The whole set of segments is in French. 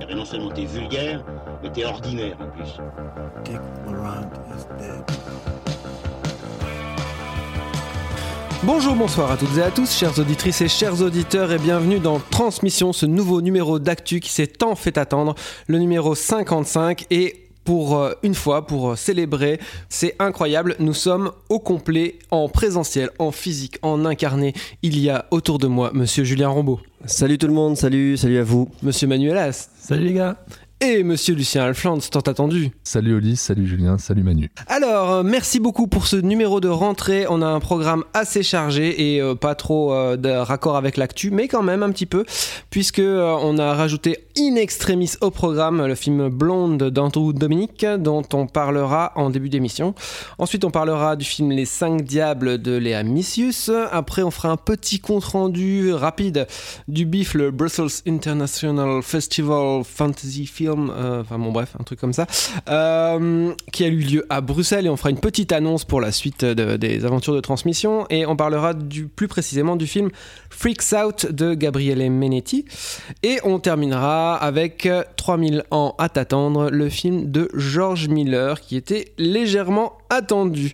Eh ben, non seulement t'es vulgaire, mais t'es ordinaire en plus. Dick Laurent is dead. Bonjour, bonsoir à toutes et à tous, chères auditrices et chers auditeurs, et bienvenue dans Transmission, ce nouveau numéro d'actu qui s'est tant fait attendre, le numéro 55. Et pour euh, une fois, pour euh, célébrer, c'est incroyable, nous sommes au complet, en présentiel, en physique, en incarné. Il y a autour de moi Monsieur Julien Rambaud, Salut tout le monde, salut, salut à vous. Monsieur Manuel As. Salut les gars et Monsieur Lucien Alfland, tant attendu. Salut Oli, salut Julien, salut Manu. Alors, euh, merci beaucoup pour ce numéro de rentrée. On a un programme assez chargé et euh, pas trop euh, de raccord avec l'actu, mais quand même un petit peu, puisque euh, on a rajouté in extremis au programme le film Blonde d'Andrew Dominique, dont on parlera en début d'émission. Ensuite, on parlera du film Les Cinq Diables de Léa Missius. Après, on fera un petit compte rendu rapide du BIF, le Brussels International Festival Fantasy Film, euh, enfin bon bref, un truc comme ça, euh, qui a eu lieu à Bruxelles et on fera une petite annonce pour la suite de- des aventures de transmission et on parlera du, plus précisément du film Freaks Out de Gabriele Menetti et on terminera avec euh, 3000 ans à t'attendre, le film de George Miller qui était légèrement attendu.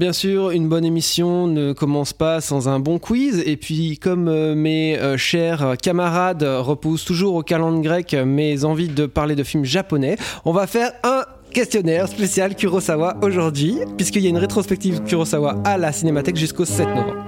Bien sûr, une bonne émission ne commence pas sans un bon quiz. Et puis, comme euh, mes euh, chers camarades repoussent toujours au calendrier grec mes envies de parler de films japonais, on va faire un questionnaire spécial Kurosawa aujourd'hui, puisqu'il y a une rétrospective Kurosawa à la Cinémathèque jusqu'au 7 novembre.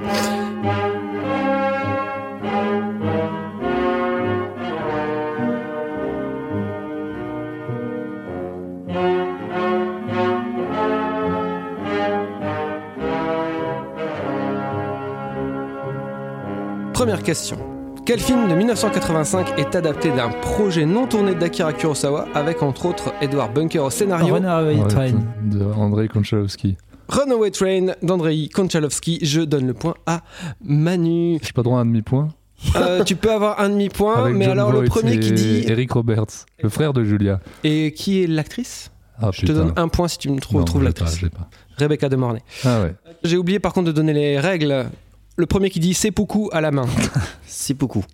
Première question. Quel film de 1985 est adapté d'un projet non tourné d'Akira Kurosawa avec entre autres Edward Bunker au scénario Ouais, Train. De Andrei Konchalovsky. Runaway Train d'Andrei Konchalovsky. Je donne le point à Manu. J'ai pas droit à un demi-point Euh, tu peux avoir un demi-point, mais John alors le premier qui dit. Eric Roberts, le frère de Julia. Et qui est l'actrice? Ah Je te donne un point si tu me trou- trouves pas, l'actrice. Rebecca de Mornay. Ah ouais. J'ai oublié par contre de donner les règles. Le premier qui dit seppuku à la main. C'est beaucoup.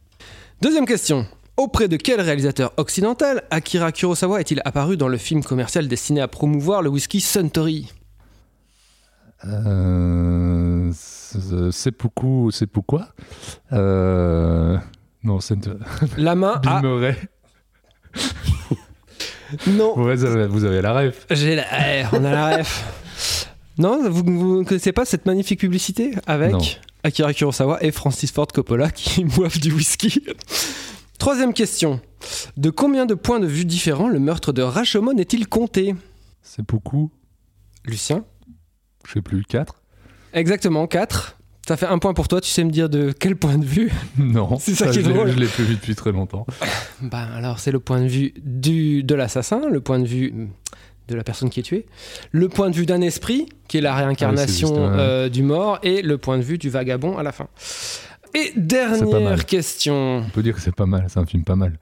Deuxième question. Auprès de quel réalisateur occidental Akira Kurosawa est-il apparu dans le film commercial destiné à promouvoir le whisky Suntory? Euh, c'est c'est beaucoup, c'est pourquoi euh, Non, c'est La main Bill à... Murray. Non, Ouais, vous avez, vous avez la ref. j'ai la... eh, on a la ref. Non, vous ne connaissez pas cette magnifique publicité avec Non. Akira Kurosawa et Francis Ford Coppola qui boivent du whisky Troisième question. De combien de points de vue différents le meurtre de Rashomon est-il compté? C'est beaucoup. Lucien? Je sais plus, 4 Exactement, 4. Ça fait un point pour toi, tu sais me dire de quel point de vue? Non. C'est ça qui est drôle. Je l'ai plus vu depuis très longtemps. Bah alors c'est le point de vue du, de l'assassin, le point de vue de la personne qui est tuée, le point de vue d'un esprit, qui est la réincarnation Ah oui, c'est juste, ouais. euh, du mort, et le point de vue du vagabond à la fin. Et dernière question. On peut dire que c'est pas mal, c'est un film pas mal.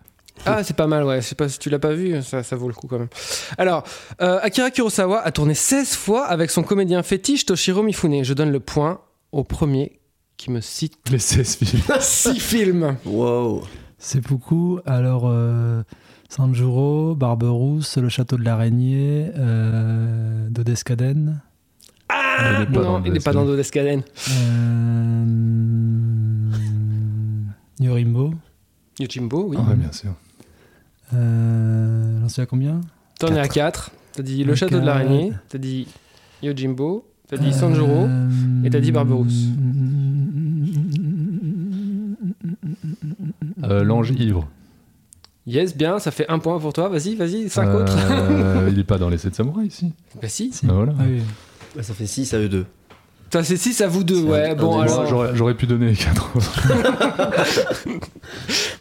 Ah c'est pas mal, ouais, je sais pas si tu l'as pas vu, ça, ça vaut le coup quand même. Alors, euh, Akira Kurosawa a tourné 16 fois avec son comédien fétiche Toshiro Mifune. Je donne le point au premier qui me cite Les 16 films. 6 films. Wow. C'est beaucoup. Alors, euh, Sanjuro, Barberousse, Le Château de l'Araignée, euh, Dodescaden. Ah Il non, il n'est pas dans Dodescaden. Euh, Yorimbo. Yojimbo, oui. Ah ouais, bien sûr. Euh, J'en suis à combien? T'en es à Quatre. 4. T'as dit le château de l'araignée, t'as dit Yojimbo, t'as dit Sanjuro. Euh, et t'as dit Barberousse. Euh, L'ange ivre. Yes, bien, ça fait un point pour toi. Vas-y, vas-y, 5 autres. Euh, il est pas dans les 7 samouraïs ici. Bah si. Si. Ah, voilà. Ah oui. Bah, ça fait 6 à eux deux. Ça c'est 6 à vous deux, ouais. un- Bon, un alors. J'aurais pu donner les 4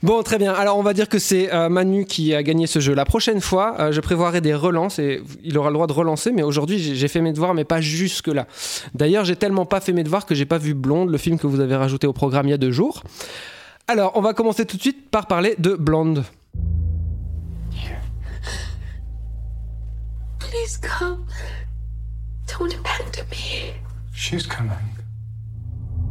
Bon, très bien. Alors, on va dire que c'est euh, Manu qui a gagné ce jeu. La prochaine fois, euh, je prévoirai des relances et il aura le droit de relancer. Mais aujourd'hui, j'ai j'ai fait mes devoirs, mais pas jusque-là. D'ailleurs, j'ai tellement pas fait mes devoirs que j'ai pas vu Blonde, le film que vous avez rajouté au programme il y a deux jours. Alors, on va commencer tout de suite par parler de Blonde. Please come. Don't abandon me. She's coming.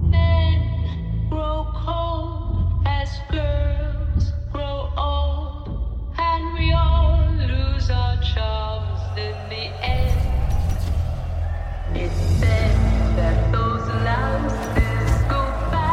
Men grow cold as girls grow old, and we all lose our charms in the end. It's then that those louses go back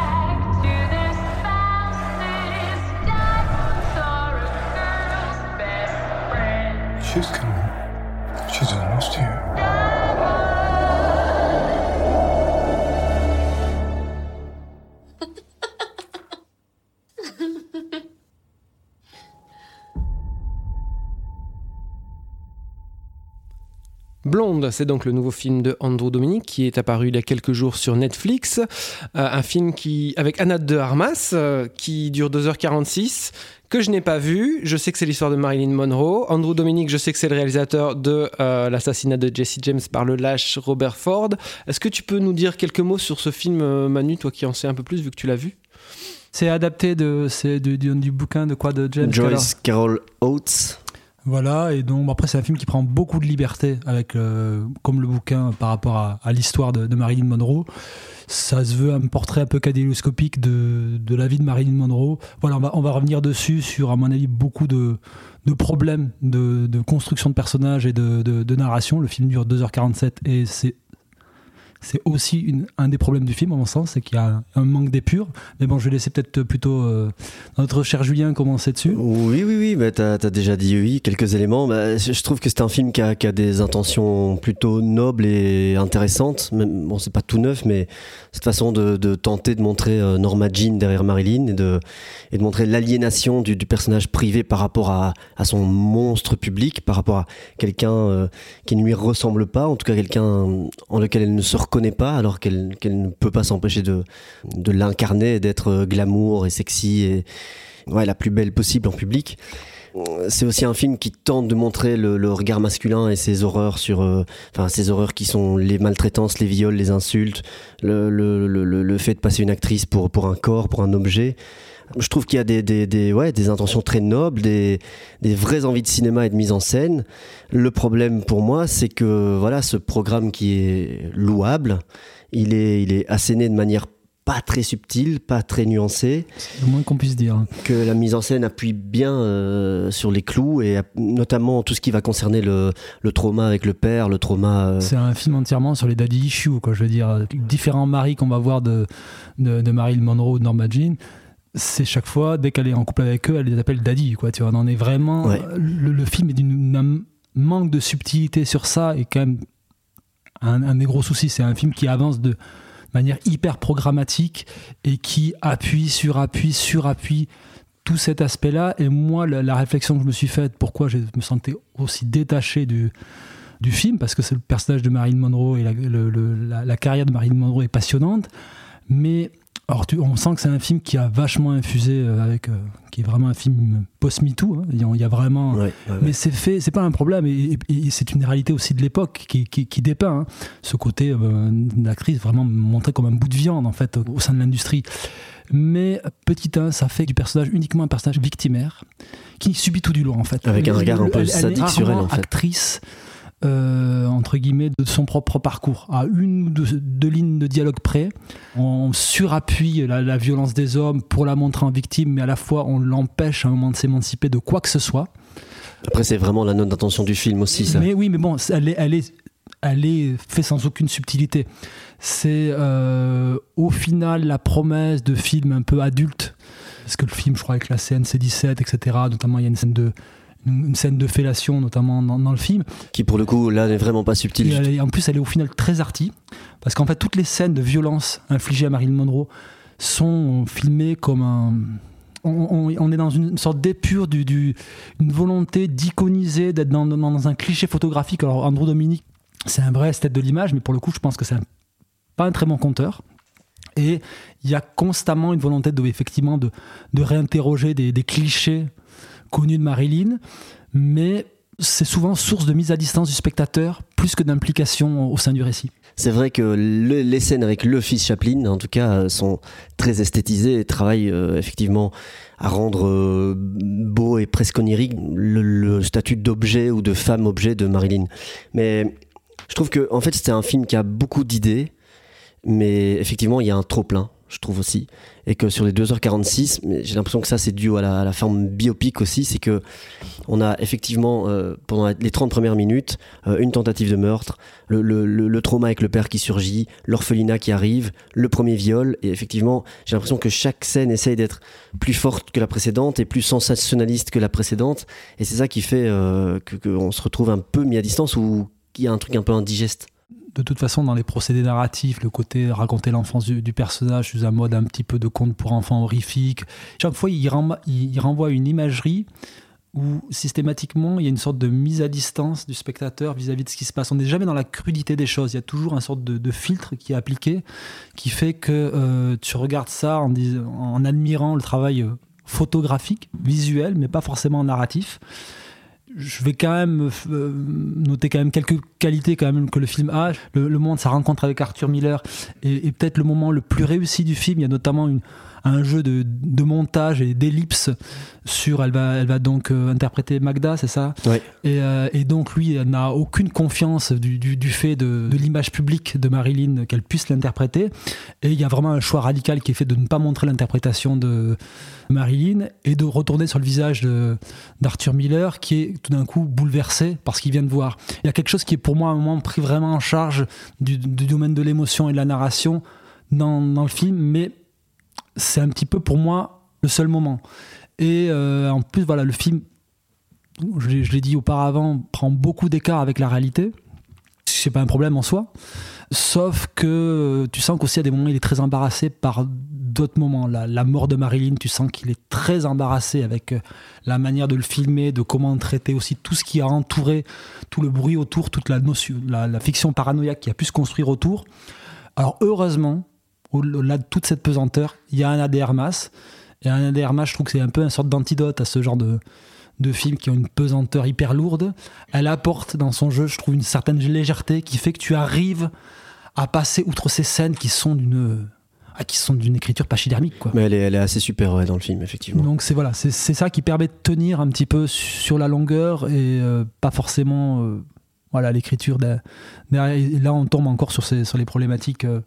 Blonde, c'est donc le nouveau film de Andrew Dominic qui est apparu il y a quelques jours sur Netflix. Euh, un film qui, avec Anna de Armas euh, qui dure 2h46, que je n'ai pas vu. Je sais que c'est l'histoire de Marilyn Monroe. Andrew Dominic, je sais que c'est le réalisateur de euh, l'assassinat de Jesse James par le lâche Robert Ford. Est-ce que tu peux nous dire quelques mots sur ce film, euh, Manu, toi qui en sais un peu plus vu que tu l'as vu? C'est adapté de, c'est du, du, du bouquin de quoi de James Joyce Carol Oates. Voilà, et donc après c'est un film qui prend beaucoup de liberté avec, euh, comme le bouquin par rapport à, l'histoire de, Marilyn Monroe. Ça se veut un portrait un peu cadélioscopique de, de la vie de Marilyn Monroe. Voilà, on va, on va revenir dessus sur, à mon avis, beaucoup de, de problèmes de, construction de personnages et de narration. Le film dure 2h47 et c'est c'est aussi un des problèmes du film, à mon sens, c'est qu'il y a un, manque d'épure. Mais bon, je vais laisser peut-être plutôt euh, notre cher Julien commencer dessus. Oui, oui, oui, bah, tu as, déjà dit oui, quelques éléments. Bah, je trouve que c'est un film qui a, des intentions plutôt nobles et intéressantes. Même, bon, c'est pas tout neuf, mais cette façon de, tenter de montrer euh, Norma Jean derrière Marilyn et de, montrer l'aliénation du, personnage privé par rapport à, à, son monstre public, par rapport à quelqu'un euh, qui ne lui ressemble pas, en tout cas quelqu'un en lequel elle ne se reconnaît pas alors qu'elle qu ne peut pas s'empêcher de, de l'incarner, d'être glamour et sexy et ouais, la plus belle possible en public. C'est aussi un film qui tente de montrer le, regard masculin et ses horreurs sur, euh, enfin ses horreurs qui sont les maltraitances, les viols, les insultes, le, le, le, le fait de passer une actrice pour, pour un corps, pour un objet je trouve qu'il y a des, des, des, ouais, des intentions très nobles, des, des vraies envies de cinéma et de mise en scène. Le problème pour moi, c'est que voilà, ce programme qui est louable, il est, il est asséné de manière pas très subtile, pas très nuancée. C'est le moins qu'on puisse dire. Que la mise en scène appuie bien euh, sur les clous et notamment tout ce qui va concerner le, le trauma avec le père, le trauma. Euh... C'est un film entièrement sur les daddy issues, quoi. Je veux dire, différents maris qu'on va voir de, de, de Marilyn Monroe ou de Norma Jean c'est chaque fois, dès qu'elle est en couple avec eux, elle les appelle daddy, quoi. Tu vois, on en est vraiment. Ouais. Le, le, film est d'un manque de subtilité sur ça et quand même un, un des gros soucis. C'est un film qui avance de manière hyper programmatique et qui appuie sur appui sur appui tout cet aspect-là. Et moi, la, la, réflexion que je me suis faite, pourquoi je me sentais aussi détaché du, du film, parce que c'est le personnage de Marilyn Monroe et la, le, la, la carrière de Marilyn Monroe est passionnante, mais alors, tu, on sent que c'est un film qui a vachement infusé euh, avec, euh, qui est vraiment un film post-MeToo. Hein. Il y a vraiment, ouais, ouais, mais c'est fait, c'est pas un problème, et, et, et c'est une réalité aussi de l'époque qui, qui, qui, dépeint hein. ce côté euh, d'actrice vraiment montré comme un bout de viande en fait au, sein de l'industrie. Mais petit 1, ça fait du personnage uniquement un personnage victimaire qui subit tout du long en fait. Avec un regard un peu sadique sur elle en fait. Actrice. Euh, entre guillemets de son propre parcours. À une ou deux, deux lignes de dialogue près on surappuie la, la, violence des hommes pour la montrer en victime mais à la fois on l'empêche à un moment de s'émanciper de quoi que ce soit. Après c'est vraiment la note d'intention du film aussi ça. Mais oui mais bon elle est, elle est, elle est fait sans aucune subtilité. C'est euh, au final la promesse de film un peu adulte. Parce que le film je crois avec la scène C17 etc notamment il y a une scène de une scène de fellation notamment dans, dans, le film. Qui pour le coup là n'est vraiment pas subtile et en plus elle est au final très arty. Parce qu'en fait toutes les scènes de violence infligées à Marilyn Monroe sont filmées comme un on, on, on est dans une sorte d'épure du, du, une volonté d'iconiser d'être dans, dans, dans, un cliché photographique. Alors Andrew Dominique c'est un vrai esthète de l'image mais pour le coup je pense que c'est pas un très bon conteur. Et il y a constamment une volonté de effectivement de, de réinterroger des, des clichés connu de Marilyn, mais c'est souvent source de mise à distance du spectateur plus que d'implication au sein du récit. C'est vrai que le, les scènes avec le fils Chaplin, en tout cas, sont très esthétisées et travaillent euh, effectivement à rendre euh, beau et presque onirique le, le statut d'objet ou de femme objet de Marilyn. Mais Je trouve que en fait c'était un film qui a beaucoup d'idées, mais effectivement il y a un trop plein, je trouve aussi, et que sur les 2h46, mais j'ai l'impression que ça c'est dû à la, forme biopic aussi, c'est que on a effectivement euh, pendant les 30 premières minutes euh, une tentative de meurtre, le, trauma avec le père qui surgit, l'orphelinat qui arrive, le premier viol, et effectivement j'ai l'impression que chaque scène essaye d'être plus forte que la précédente et plus sensationnaliste que la précédente, et c'est ça qui fait euh, qu'on se retrouve un peu mis à distance ou qu'il y a un truc un peu indigeste. De toute façon, dans les procédés narratifs, le côté raconter l'enfance du, du personnage sous un mode un petit peu de conte pour enfants horrifique, chaque fois, il, renvoie- renvoie une imagerie où systématiquement, il y a une sorte de mise à distance du spectateur vis-à-vis de ce qui se passe. On n'est jamais dans la crudité des choses. Il y a toujours un sorte de, filtre qui est appliqué, qui fait que euh, tu regardes ça en, admirant le travail photographique, visuel, mais pas forcément narratif je vais quand même euh, noter quand même quelques qualités quand même que le film a. Le, le moment de sa rencontre avec Arthur Miller est, est peut-être le moment le plus réussi du film. Il y a notamment une- un jeu de, de montage et d'ellipse sur. Elle va, elle va donc euh, interpréter Magda, c'est ça? Ouais. et, euh, et donc lui elle n'a aucune confiance du, du- du fait de, de l'image publique de Marilyn qu'elle puisse l'interpréter. Et il y a vraiment un choix radical qui est fait de ne pas montrer l'interprétation de Marilyn et de retourner sur le visage d'Arthur Miller qui est tout d'un coup bouleversé par ce qu'il vient de voir. Il y a quelque chose qui est pour moi à un moment pris vraiment en charge du, du domaine de l'émotion et de la narration dans, dans le film, mais c'est un petit peu pour moi le seul moment. Et euh, en plus, voilà, le film, je l'ai dit auparavant, prend beaucoup d'écart avec la réalité. C'est pas un problème en soi. Sauf que euh, tu sens qu'aussi à des moments, il est très embarrassé par d'autres moments. La, la mort de Marilyn, tu sens qu'il est très embarrassé avec euh, la manière de le filmer, de comment traiter aussi tout ce qui a entouré, tout le bruit autour, toute la notion, la fiction paranoïaque qui a pu se construire autour. Alors heureusement, au-delà de toute cette pesanteur, il y a un ADR masse. Et un ADR masse, je trouve que c'est un peu une sorte d'antidote à ce genre de, de films qui ont une pesanteur hyper lourde. Elle apporte dans son jeu, je trouve, une certaine légèreté qui fait que tu arrives à passer outre ces scènes qui sont d'une ah, qui sont d'une écriture pachydermique quoi. Mais elle est, elle est assez super ouais, dans le film, effectivement. Donc c'est voilà, c'est c'est ça qui permet de tenir un petit peu sur la longueur et euh, pas forcément euh, voilà l'écriture. là on tombe encore sur, ces, sur les problématiques euh,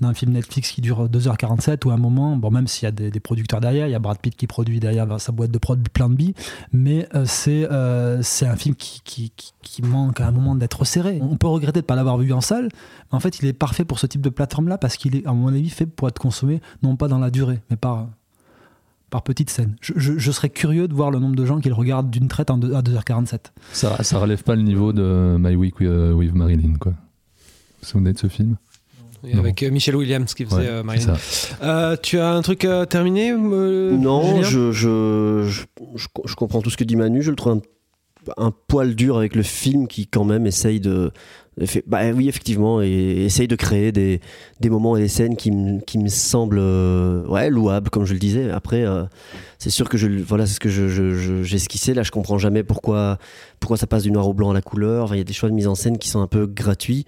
d'un film Netflix qui dure 2h47 ou à un moment, bon même s'il y a des, producteurs derrière, il y a Brad Pitt qui produit derrière sa boîte de prod plein de billes, mais euh, c'est euh, c'est un film qui, qui, qui- manque à un moment d'être serré. On peut regretter de ne pas l'avoir vu en salle, mais en fait il est parfait pour ce type de plateforme-là parce qu'il est à mon avis fait pour être consommé non pas dans la durée, mais par par petite scène. Je, je- serais curieux de voir le nombre de gens qui le regardent d'une traite en deux- à 2h47. Ça, ça relève pas le niveau de My Week euh, with Marilyn, quoi. Vous vous souvenez de ce film? Et avec euh, Michel Williams qui faisait Ouais, euh, ça. Euh, tu as un truc à terminer euh, Non, je, je, je, je- je comprends tout ce que dit Manu. Je le trouve un, un poil dur avec le film qui, quand même, essaye de. fait- bah oui, effectivement, et essaye de créer des, des moments et des scènes qui, me- qui me semblent euh, ouais, louables, comme je le disais. Après, euh, c'est sûr que je, voilà, c'est ce que je, je- je- j'esquissais. Là, je comprends jamais pourquoi, pourquoi ça passe du noir au blanc à la couleur. Enfin, Il y a des choix de mise en scène qui sont un peu gratuits.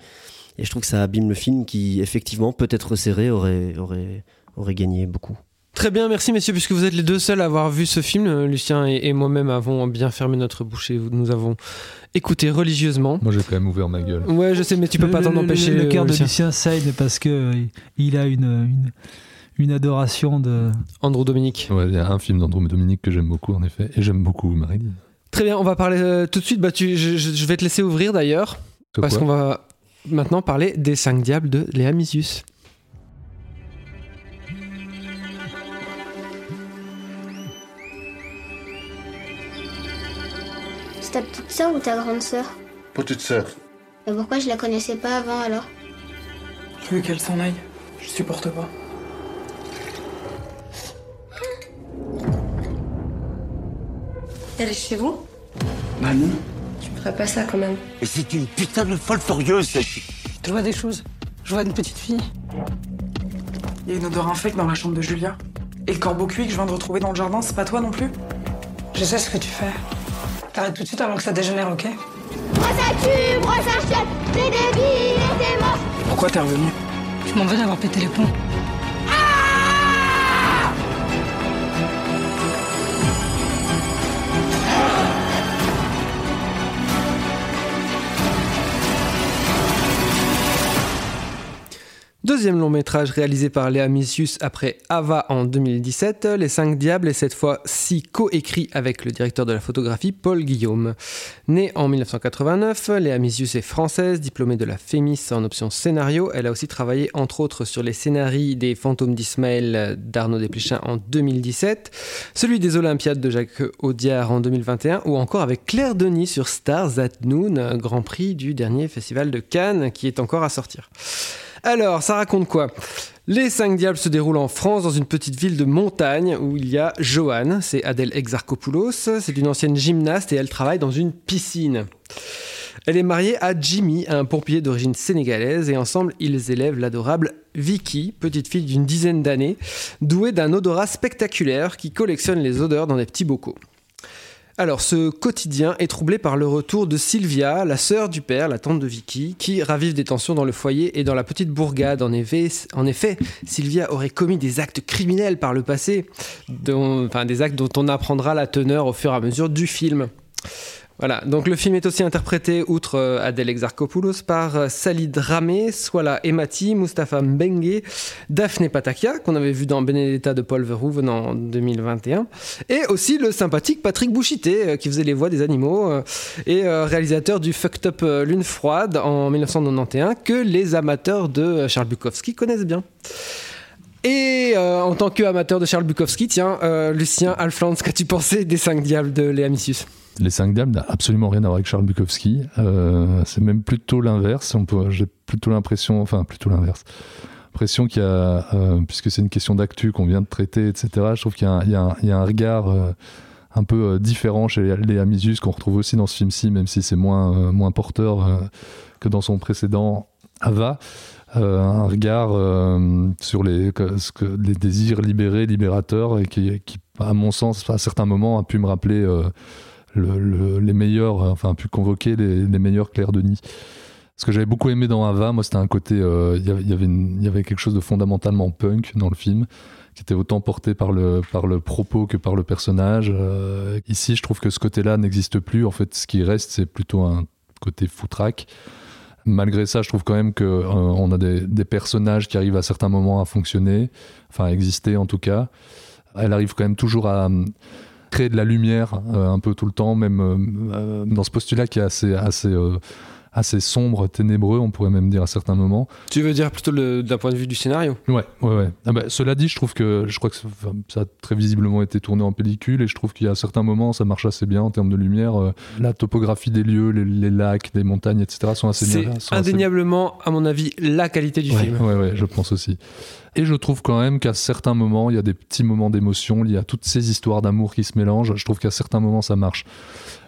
Et je trouve que ça abîme le film qui, effectivement, peut-être resserré, aurait, aurait, aurait gagné beaucoup. Très bien, merci messieurs, puisque vous êtes les deux seuls à avoir vu ce film. Euh, Lucien et, et moi-même avons bien fermé notre bouche et nous avons écouté religieusement. Moi, j'ai quand même ouvert ma gueule. Ouais, je sais, mais tu peux Le- pas t'en le- le- empêcher. Le, cœur de Lucien. Lucien saigne parce que euh, il a une, une, une adoration de. Andrew Dominique. Ouais, Il y a un film d'Andrew Dominique que j'aime beaucoup, en effet, et j'aime beaucoup Marilyn. Très bien, on va parler euh, tout de suite. Bah, tu- je, je- vais te laisser ouvrir d'ailleurs, parce qu'on va maintenant parler des cinq diables de Léa Misius. C'est ta petite sœur ou ta grande sœur? Petite sœur. Et pourquoi je la connaissais pas avant alors? Je veux qu'elle s'en aille? Je supporte pas. Elle est chez vous? Bah non. Tu me ferais pas ça quand même. Et c'est une putain de folle furieuse, cette Je vois des choses? Je vois une petite fille. Il y a une odeur infecte dans la chambre de Julia. Et le corbeau cuit que je viens de retrouver dans le jardin, c'est pas toi non plus? Je sais ce que tu fais. T'arrêtes tout de suite avant que ça dégénère, ok? Brosse à brosse à chiottes, t'es débile et t'es moche Pourquoi t'es revenu? Je m'en veux d'avoir pété les plombs. Deuxième long métrage réalisé par Léa Missius après Ava en 2017, Les Cinq Diables est cette fois-ci co-écrit avec le directeur de la photographie Paul Guillaume. Née en 1989, Léa Missius est française, diplômée de la FEMIS en option scénario. Elle a aussi travaillé entre autres sur les scénarios des Fantômes d'Ismaël d'Arnaud Desplechin en 2017, celui des Olympiades de Jacques Audiard en 2021 ou encore avec Claire Denis sur Stars at Noon, Grand Prix du dernier festival de Cannes qui est encore à sortir. Alors, ça raconte quoi? Les Cinq Diables se déroulent en France, dans une petite ville de montagne où il y a Joanne, c'est Adèle Exarchopoulos, c'est une ancienne gymnaste et elle travaille dans une piscine. Elle est mariée à Jimmy, un pompier d'origine sénégalaise, et ensemble ils élèvent l'adorable Vicky, petite fille d'une dizaine d'années, douée d'un odorat spectaculaire qui collectionne les odeurs dans des petits bocaux. Alors, ce quotidien est troublé par le retour de Sylvia, la sœur du père, la tante de Vicky, qui ravive des tensions dans le foyer et dans la petite bourgade. En effet, en effet Sylvia aurait commis des actes criminels par le passé, enfin des actes dont on apprendra la teneur au fur et à mesure du film. Voilà, donc le film est aussi interprété, outre euh, Adèle Exarchopoulos, par euh, Salid Ramé, Swala Emati, Mustapha Mbengue, Daphné Patakia, qu'on avait vu dans Benedetta de Paul Verhoeven en 2021, et aussi le sympathique Patrick Bouchité, euh, qui faisait les voix des animaux, euh, et réalisateur du Fucked Up Lune Froide en 1991, que les amateurs de Charles Bukowski connaissent bien. Et en tant qu'amateur de Charles Bukowski, tiens, Lucien Alflands, qu'as-tu pensé des 5 diables de Léa Les Cinq Diables n'a absolument rien à voir avec Charles Bukowski. Euh, c'est même plutôt l'inverse. J'ai plutôt l'impression, enfin plutôt l'inverse. L'impression qu'il y a, euh, puisque c'est une question d'actu qu'on vient de traiter, etc. Je trouve qu'il y a un, regard euh, un peu différent chez Léa Misus qu'on retrouve aussi dans ce film-ci, même si c'est moins moins porteur que dans son précédent Ava. Un regard sur les, les désirs libérés, libérateurs, et qui, à mon sens, à certains moments, a pu me rappeler le- le- les meilleurs, euh, enfin, pu convoquer les, les meilleurs Claire Denis. Ce que j'avais beaucoup aimé dans Ava, moi, c'était un côté, euh, il y avait- il y avait quelque chose de fondamentalement punk dans le film, qui était autant porté par le, par le propos que par le personnage. Euh, ici, je trouve que ce côté-là n'existe plus. En fait, ce qui reste, c'est plutôt un côté foutraque. Malgré ça, je trouve quand même que euh, on a des, des personnages qui arrivent à certains moments à fonctionner, enfin à exister en tout cas. Elle arrive quand même toujours à créer de la lumière euh, un peu tout le temps, même euh, euh, dans ce postulat qui est assez, assez, assez sombre, ténébreux, on pourrait même dire à certains moments. Tu veux dire plutôt le- d'un point de vue du scénario? Ouais, ouais, ouais. Ah bah, cela dit, je trouve que je crois que ça, enfin, ça a très visiblement été tourné en pellicule et je trouve qu'il y a certains moments ça marche assez bien en termes de lumière. Euh, La topographie des lieux, les, les lacs, les montagnes, etc. sont assez C'est bien. sont assez- indéniablement, à mon avis, la qualité du Ouais, film. Ouais, ouais, je pense aussi. Et je trouve quand même qu'à certains moments, il y a des petits moments d'émotion liés à toutes ces histoires d'amour qui se mélangent. Je trouve qu'à certains moments, ça marche.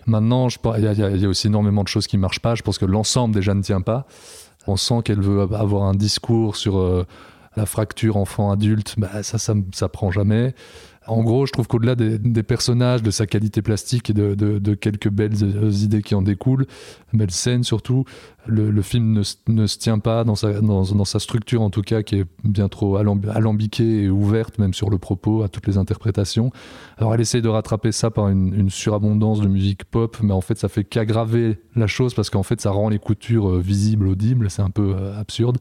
Maintenant, il y, a- aussi énormément de choses qui marchent pas. Je pense que l'ensemble déjà ne tient pas. On sent qu'elle veut avoir un discours sur euh, la fracture enfant-adulte. Bah, ça, ça, ça prend jamais. En gros, je trouve qu'au-delà des, personnages, de sa qualité plastique et de, quelques belles euh, idées qui en découlent, belles scènes surtout, le, film ne, ne se tient pas dans sa, dans, sa structure en tout cas, qui est bien trop alamb- alambiquée et ouverte même sur le propos, à toutes les interprétations. Alors elle essaye de rattraper ça par une, une surabondance de musique pop, mais en fait ça fait qu'aggraver la chose parce qu'en fait ça rend les coutures euh, visibles, audibles, c'est un peu euh, absurde.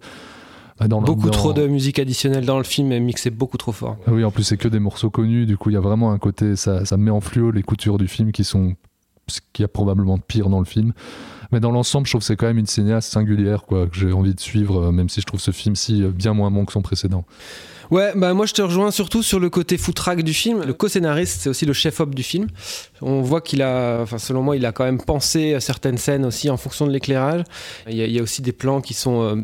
Dans le- Beaucoup dans- trop de musique additionnelle dans le film et mixé beaucoup trop fort. ah Oui, en plus, c'est que des morceaux connus. Du coup, il y a vraiment un côté, ça, ça met en fluo les coutures du film qui sont ce qu'il y a probablement de pire dans le film. Mais dans l'ensemble, je trouve que c'est quand même une cinéaste singulière, quoi, que j'ai envie de suivre, euh, même si je trouve ce film-ci euh, bien moins bon que son précédent. Ouais, bah moi je te rejoins surtout sur le côté foutraque du film. Le co-scénariste, c'est aussi le chef-op du film. On voit qu'il a, enfin selon moi, il a quand même pensé à certaines scènes aussi en fonction de l'éclairage. Il y, a, il y a aussi des plans qui sont euh,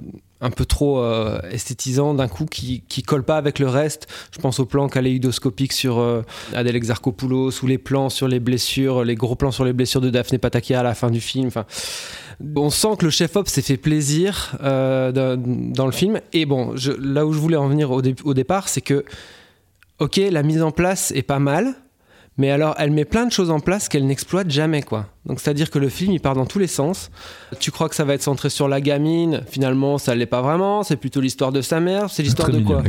un peu trop euh, esthétisants d'un coup, qui, qui collent pas avec le reste. Je pense aux plans kaléidoscopiques sur euh, Adèle Exarchopoulos ou les plans sur les blessures, les gros plans sur les blessures de Daphné Patakia à la fin du film. On sent que le chef-op s'est fait plaisir euh, dans, le film. Et bon, là où je voulais en venir au, au départ, c'est que, ok, la mise en place est pas mal, mais alors elle met plein de choses en place qu'elle n'exploite jamais, quoi. Donc c'est-à-dire que le film, il part dans tous les sens. Tu crois que ça va être centré sur la gamine, finalement, ça l'est pas vraiment. C'est plutôt l'histoire de sa mère. C'est l'histoire de quoi?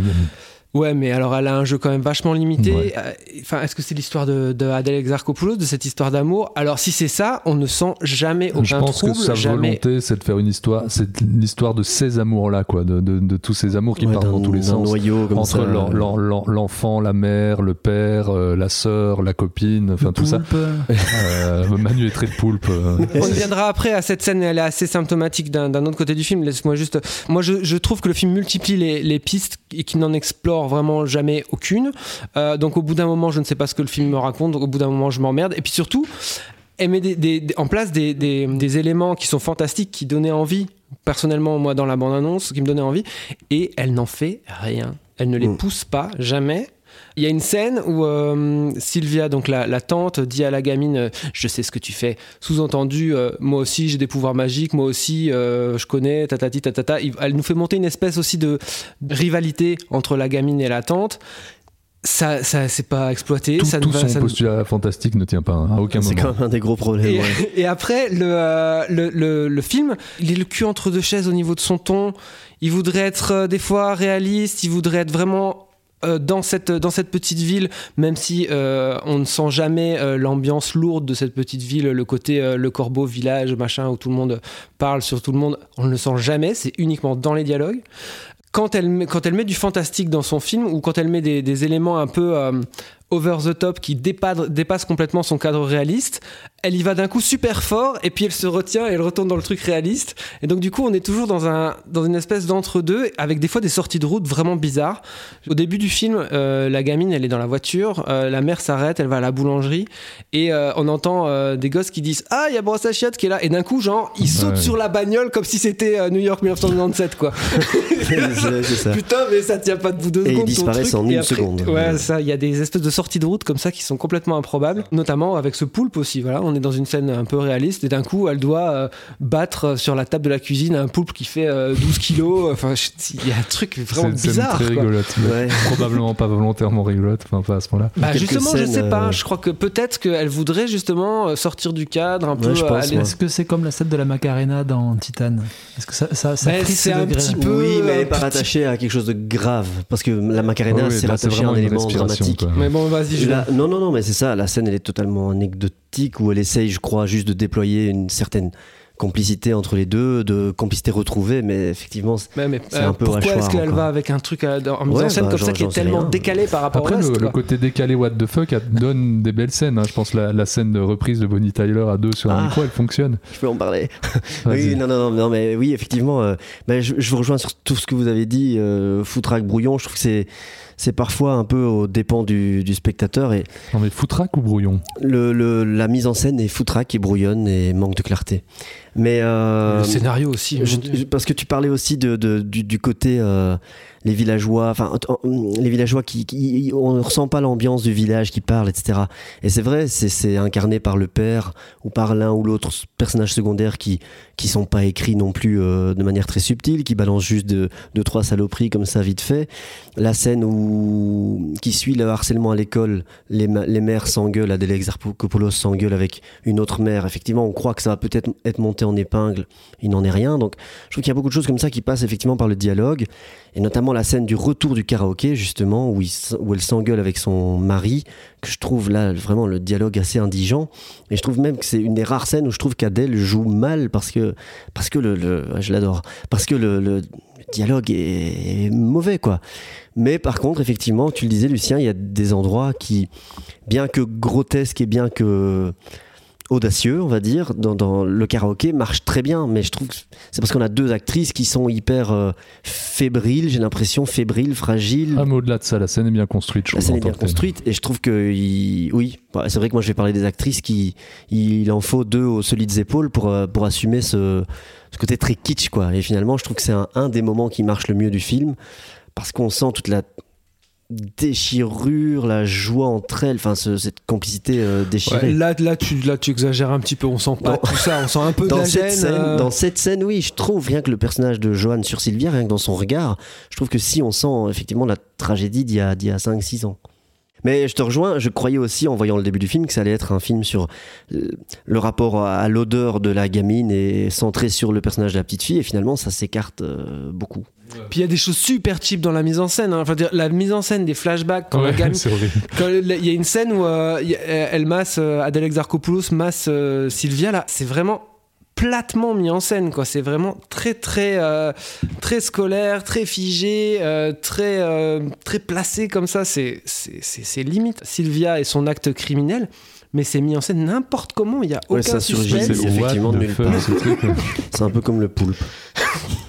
Ouais, mais alors elle a un jeu quand même vachement limité. Ouais. Euh, Enfin, est-ce que c'est l'histoire de, de Adèle Exarchopoulos, de cette histoire d'amour? Alors, si c'est ça, on ne sent jamais aucun Je pense trouble, que sa jamais. volonté, c'est de faire une histoire, c'est l'histoire de ces amours-là, quoi, de, de- de tous ces amours qui Ouais, partent dans tous les sens. noyau comme Entre l'enfant, la mère, le père, euh, la sœur, la copine, enfin tout ça. Poulpe. Euh, Manu est très de poulpe. euh. On y viendra après à cette scène, elle est assez symptomatique d'un d'un autre côté du film. Laisse-moi juste. Moi, je, je trouve que le film multiplie les, les pistes et qu'il n'en explore vraiment jamais aucune. Euh, donc, au bout d'un moment, je ne sais pas ce que le film me raconte. Donc, au bout d'un moment, je m'emmerde. Et puis surtout, elle met des- des- des- en place des, des- des éléments qui sont fantastiques, qui donnaient envie. Personnellement, moi, dans la bande-annonce, qui me donnaient envie. Et elle n'en fait rien. Elle ne les Mm. pousse pas, jamais. Il y a une scène où euh, Sylvia, donc la, la tante, dit à la gamine euh, Je sais ce que tu fais. Sous-entendu, euh, moi aussi j'ai des pouvoirs magiques, moi aussi euh, je connais, tatati tatata. Elle nous fait monter une espèce aussi de rivalité entre la gamine et la tante. Ça, ça c'est pas exploité. Tout, ça tout va- son ça ne- postulat fantastique ne tient pas hein, à aucun C'est moment. quand même un des gros problèmes. et, ouais. et après, le, euh, le, le- le film, il est le cul entre deux chaises au niveau de son ton. Il voudrait être euh, des fois réaliste, il voudrait être vraiment euh, dans, cette, dans cette petite ville, même si euh, on ne sent jamais euh, l'ambiance lourde de cette petite ville, le côté euh, le corbeau, village, machin, où tout le monde parle sur tout le monde, on ne le sent jamais, c'est uniquement dans les dialogues. Quand elle, met, quand elle met du fantastique dans son film ou quand elle met des, des éléments un peu euh, over the top qui dépadre- dépassent complètement son cadre réaliste, elle y va d'un coup super fort et puis elle se retient et elle retourne dans le truc réaliste. Et donc du coup on est toujours dans, un, dans une espèce d'entre-deux avec des fois des sorties de route vraiment bizarres. Au début du film, euh, la gamine elle est dans la voiture, euh, la mère s'arrête, elle va à la boulangerie et euh, on entend des gosses qui disent Ah il y a Brosse à chiottes qui est là et d'un coup genre ils sautent Ouais. sur la bagnole comme si c'était New York 1997 quoi. c'est c'est ça. Putain, mais ça tient pas debout deux Et ils secondes. ton disparaissent en Et une après- seconde. Ouais, Ouais. ça, il y a des espèces de sorties de route comme ça qui sont complètement improbables. Notamment avec ce poulpe aussi. Voilà, on est dans une scène un peu réaliste et d'un coup, elle doit euh, battre sur la table de la cuisine un poulpe qui fait euh, 12 kilos. Enfin, je- il y a un truc vraiment bizarre. très quoi. rigolote, Ouais. probablement pas volontairement rigolote, enfin pas à ce moment-là. Bah, justement, je scènes, sais pas. euh, Je crois que peut-être qu'elle voudrait justement euh, sortir du cadre un peu. je euh, pense, aller- ouais. Est-ce que c'est comme la scène de la Macarena dans Titan? Est-ce que ça, ça, ça c'est ce un petit peu- Oui, mais elle n'est pas rattachée à quelque chose de grave. Parce que la Macarena, Oui, c'est rattaché à un élément dramatique. quoi. Mais bon, vas-y, non, non, non, mais c'est ça. La scène, elle est totalement anecdotique où elle essaye, je crois, juste de déployer une certaine complicité entre les deux, de complicité retrouvée, mais effectivement, mais C'est euh, un peu pourquoi est-ce qu'elle va avec un truc à- en mise Ouais, en scène bah, comme ça qui est tellement rien. décalé par rapport Après, au reste le côté décalé what the fuck elle donne des belles scènes. hein. Je pense la, la scène de reprise de Bonnie Tyler à deux sur un Ah. micro, elle fonctionne. je peux en parler. Oui, non, non, non, mais oui, effectivement, euh, ben, je, je vous rejoins sur tout ce que vous avez dit. Euh, Foutraque brouillon, je trouve que c'est c'est parfois un peu au dépens du, du spectateur et Non mais foutraque ou brouillon? le, le- la mise en scène est foutraque et brouillonne et manque de clarté. Mais euh, Le scénario aussi. je- parce que tu parlais aussi de, de- du, du côté euh, les villageois, enfin en- les villageois qui, on ne ressent pas l'ambiance du village qui parle, etc. Et c'est vrai, c'est- incarné par le père ou par l'un ou l'autre personnage secondaire qui qui sont pas écrits non plus euh, de manière très subtile, qui balancent juste de, de trois saloperies comme ça vite fait. La scène où qui suit le harcèlement à l'école, les, les mères s'engueulent, Adèle Exarchopoulos s'engueule avec une autre mère. Effectivement, on croit que ça va peut-être être monté en épingle, il n'en est rien. Donc, je trouve qu'il y a beaucoup de choses comme ça qui passent effectivement par le dialogue, et notamment la scène du retour du karaoké, justement, où, il où elle s'engueule avec son mari, que je trouve là vraiment le dialogue assez indigent. Et je trouve même que c'est une des rares scènes où je trouve qu'Adèle joue mal parce que, parce que le, je l'adore, parce que le, le dialogue est, est mauvais, quoi. Mais par contre, effectivement, tu le disais, Lucien, il y a des endroits qui, bien que grotesques et bien que audacieux, on va dire, dans, dans le karaoké marche très bien, mais je trouve que c'est parce qu'on a deux actrices qui sont hyper euh, fébriles, j'ai l'impression, fébriles, fragiles. Ah mais au-delà de ça, la scène est bien construite. Je La scène est bien construite et je trouve que il- oui, bah, c'est vrai que moi je vais parler des actrices qui il en faut deux aux solides épaules pour euh, pour assumer ce, ce côté très kitsch quoi. Et finalement, je trouve que c'est un, un des moments qui marche le mieux du film parce qu'on sent toute la déchirure, la joie entre elles, enfin ce- cette complicité euh, déchirée. Ouais, là, là, tu, là, tu exagères un petit peu. On sent pas Dans- tout ça. On sent un peu de dans la cette, gêne. scène, euh, dans cette scène, oui, je trouve rien que le personnage de Johan sur Sylvia, rien que dans son regard, je trouve que si on sent effectivement la tragédie d'il y a, d'il y a 5-6 ans. Mais je te rejoins, je croyais aussi en voyant le début du film que ça allait être un film sur euh, le rapport à l'odeur de la gamine et centré sur le personnage de la petite fille et finalement ça s'écarte euh, beaucoup. Puis il y a des choses super cheap dans la mise en scène. hein. Enfin, la mise en scène des flashbacks quand la gamine. il y a une scène où euh, elle masse, euh, Adèle Exarchopoulos masse euh, Sylvia là, c'est vraiment platement mis en scène quoi. C'est vraiment très très euh, très scolaire très figé euh, très euh, très placé comme ça. C'est c'est limite. Sylvia et son acte criminel mais c'est mis en scène n'importe comment il y a aucun Ouais, ça surgit suspense. C'est effectivement de nulle part. ce truc. C'est un peu comme le poulpe.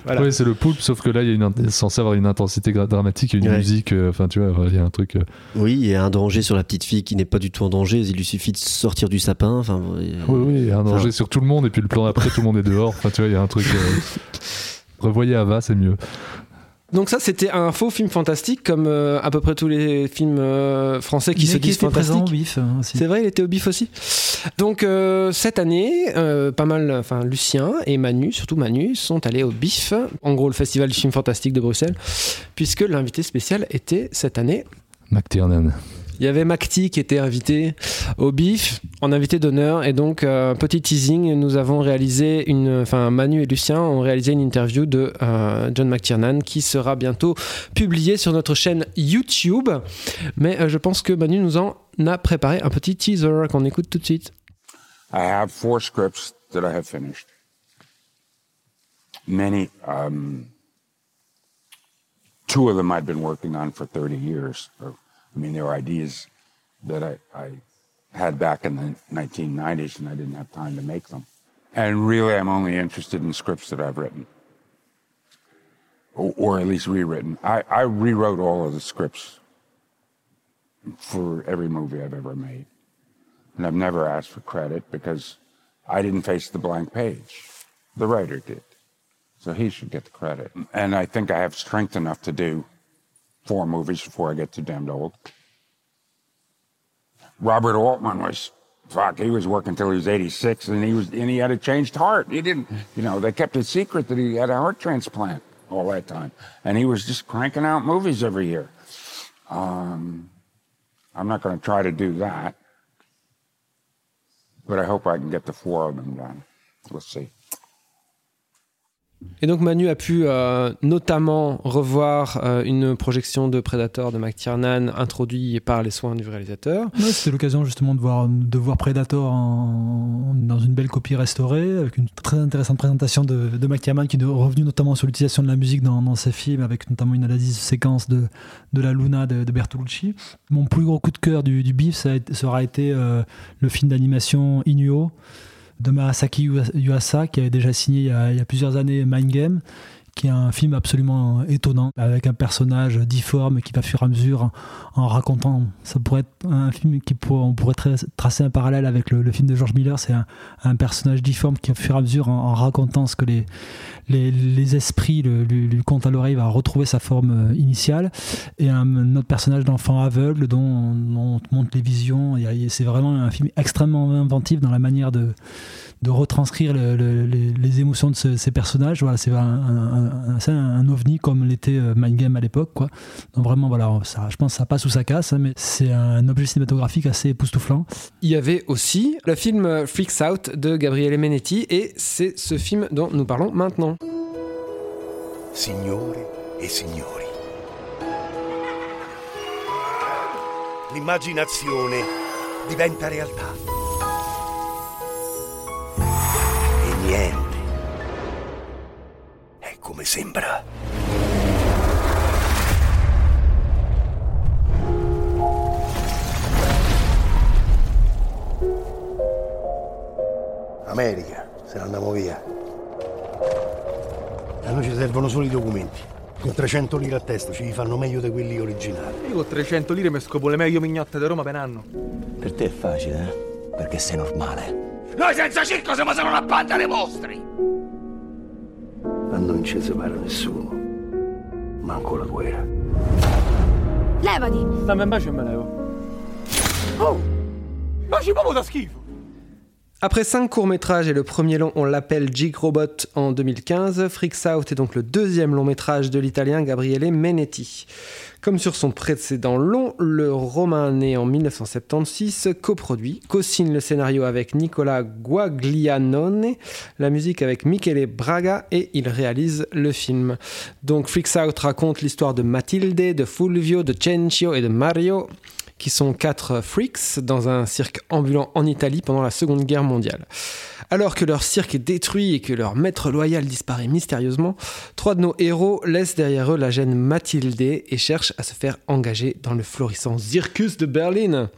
Voilà. Ouais, c'est le poulpe, sauf que là, il y a une censé avoir une intensité dramatique une Ouais. musique. euh, Enfin, tu vois, il y a un truc. euh, Oui, il y a un danger sur la petite fille qui n'est pas du tout en danger, il lui suffit de sortir du sapin. Enfin. Oui, oui, il y a un danger Enfin, sur tout le monde, et puis le plan d'après, tout le monde est dehors. Enfin, tu vois, il y a un truc. euh, Revoyez Ava, c'est mieux. Donc ça c'était un faux film fantastique comme euh, à peu près tous les films euh, français qui Mais se qui disent était présent fantastiques au bif hein. C'est vrai, il était au bif aussi. Donc euh, cette année, euh, pas mal, enfin Lucien et Manu, surtout Manu, sont allés au bif, en gros le festival du film fantastique de Bruxelles, puisque l'invité spécial était cette année. McTiernan. Il y avait Macti qui était invité au bif en invité d'honneur et donc euh, petit teasing, nous avons réalisé une, enfin Manu et Lucien ont réalisé une interview de euh, John McTiernan qui sera bientôt publiée sur notre chaîne YouTube. Mais euh, je pense que Manu nous en a préparé un petit teaser qu'on écoute tout de suite. I have four scripts that I have finished. Many, um, two of them I'd been working on for 30 years. I mean, there were ideas that I, I had back in the 1990s and I didn't have time to make them. And really, I'm only interested in scripts that I've written. Or, or at least rewritten. I, I rewrote all of the scripts for every movie I've ever made. And I've never asked for credit because I didn't face the blank page. The writer did. So he should get the credit. And I think I have strength enough to do four movies before I get too damned old. Robert Altman was fuck, he was working till he was 86 and he was and he had a changed heart. He didn't you know, they kept it secret that he had a heart transplant all that time. And he was just cranking out movies every year. Um I'm not gonna try to do that. But I hope I can get the four of them done. We'll see. Et donc Manu a pu euh, notamment revoir euh, une projection de Predator de McTiernan introduit par les soins du réalisateur. Ouais, C'était l'occasion justement de voir, de Predator dans une belle copie restaurée, avec une très intéressante présentation de, de McTiernan qui est revenu notamment sur l'utilisation de la musique dans, ses films, avec notamment une analyse séquence de, de la Luna de, de Bertolucci. Mon plus gros coup de cœur du, du BIF, ça été euh, le film d'animation Inuo de Masaki Yuasa, qui avait déjà signé il y a, plusieurs années Mind Game, qui est un film absolument étonnant, avec un personnage difforme qui va fur et à mesure en, racontant. Ça pourrait être un film qui pour, on pourrait tra- tracer un parallèle avec le, film de George Miller. C'est un, personnage difforme qui, au fur et à mesure, en, racontant ce que les, les, esprits le- lui, lui content à l'oreille, va retrouver sa forme euh, initiale. Et un, autre personnage d'enfant aveugle dont on, on montre les visions. C'est vraiment un film extrêmement inventif dans la manière de de retranscrire le- le- les, les émotions de ce- ces personnages. Voilà, c'est un, un, un- c'est un ovni comme l'était euh, Mind Game à l'époque. Quoi. Donc vraiment, voilà, ça, je pense que ça passe ou ça casse, hein, mais c'est un objet cinématographique assez époustouflant. Il y avait aussi le film euh, Freaks Out de Gabriele Menetti et c'est ce film dont nous parlons maintenant. Signore e signori. L'immaginazione diventa realtà. Niente è come sembra. America, se ne andiamo via. A noi ci servono solo i documenti. Con 300 lire a testa ci fanno meglio di quelli originali. Io con 300 lire mi scopo le meglio mignotte di Roma per anno. Per te è facile, eh? Perché sei normale. Noi senza circo siamo solo una banda di mostri! Ma non ci separa nessuno. Manco la guerra. Levati! Dammi un bacio e me levo. Oh! Baci proprio da schifo! Après cinq courts-métrages et le premier long, on l'appelle Jig Robot en 2015, Freaks Out est donc le deuxième long-métrage de l'italien Gabriele Menetti. Comme sur son précédent long, le romain né en 1976 coproduit, co-signe le scénario avec Nicola Guaglianone, la musique avec Michele Braga et il réalise le film. Donc Freaks Out raconte l'histoire de Matilde, de Fulvio, de Cencio et de Mario qui sont quatre freaks dans un cirque ambulant en Italie pendant la Seconde Guerre mondiale. Alors que leur cirque est détruit et que leur maître loyal disparaît mystérieusement, trois de nos héros laissent derrière eux la gêne Mathilde et cherchent à se faire engager dans le florissant Circus de Berlin.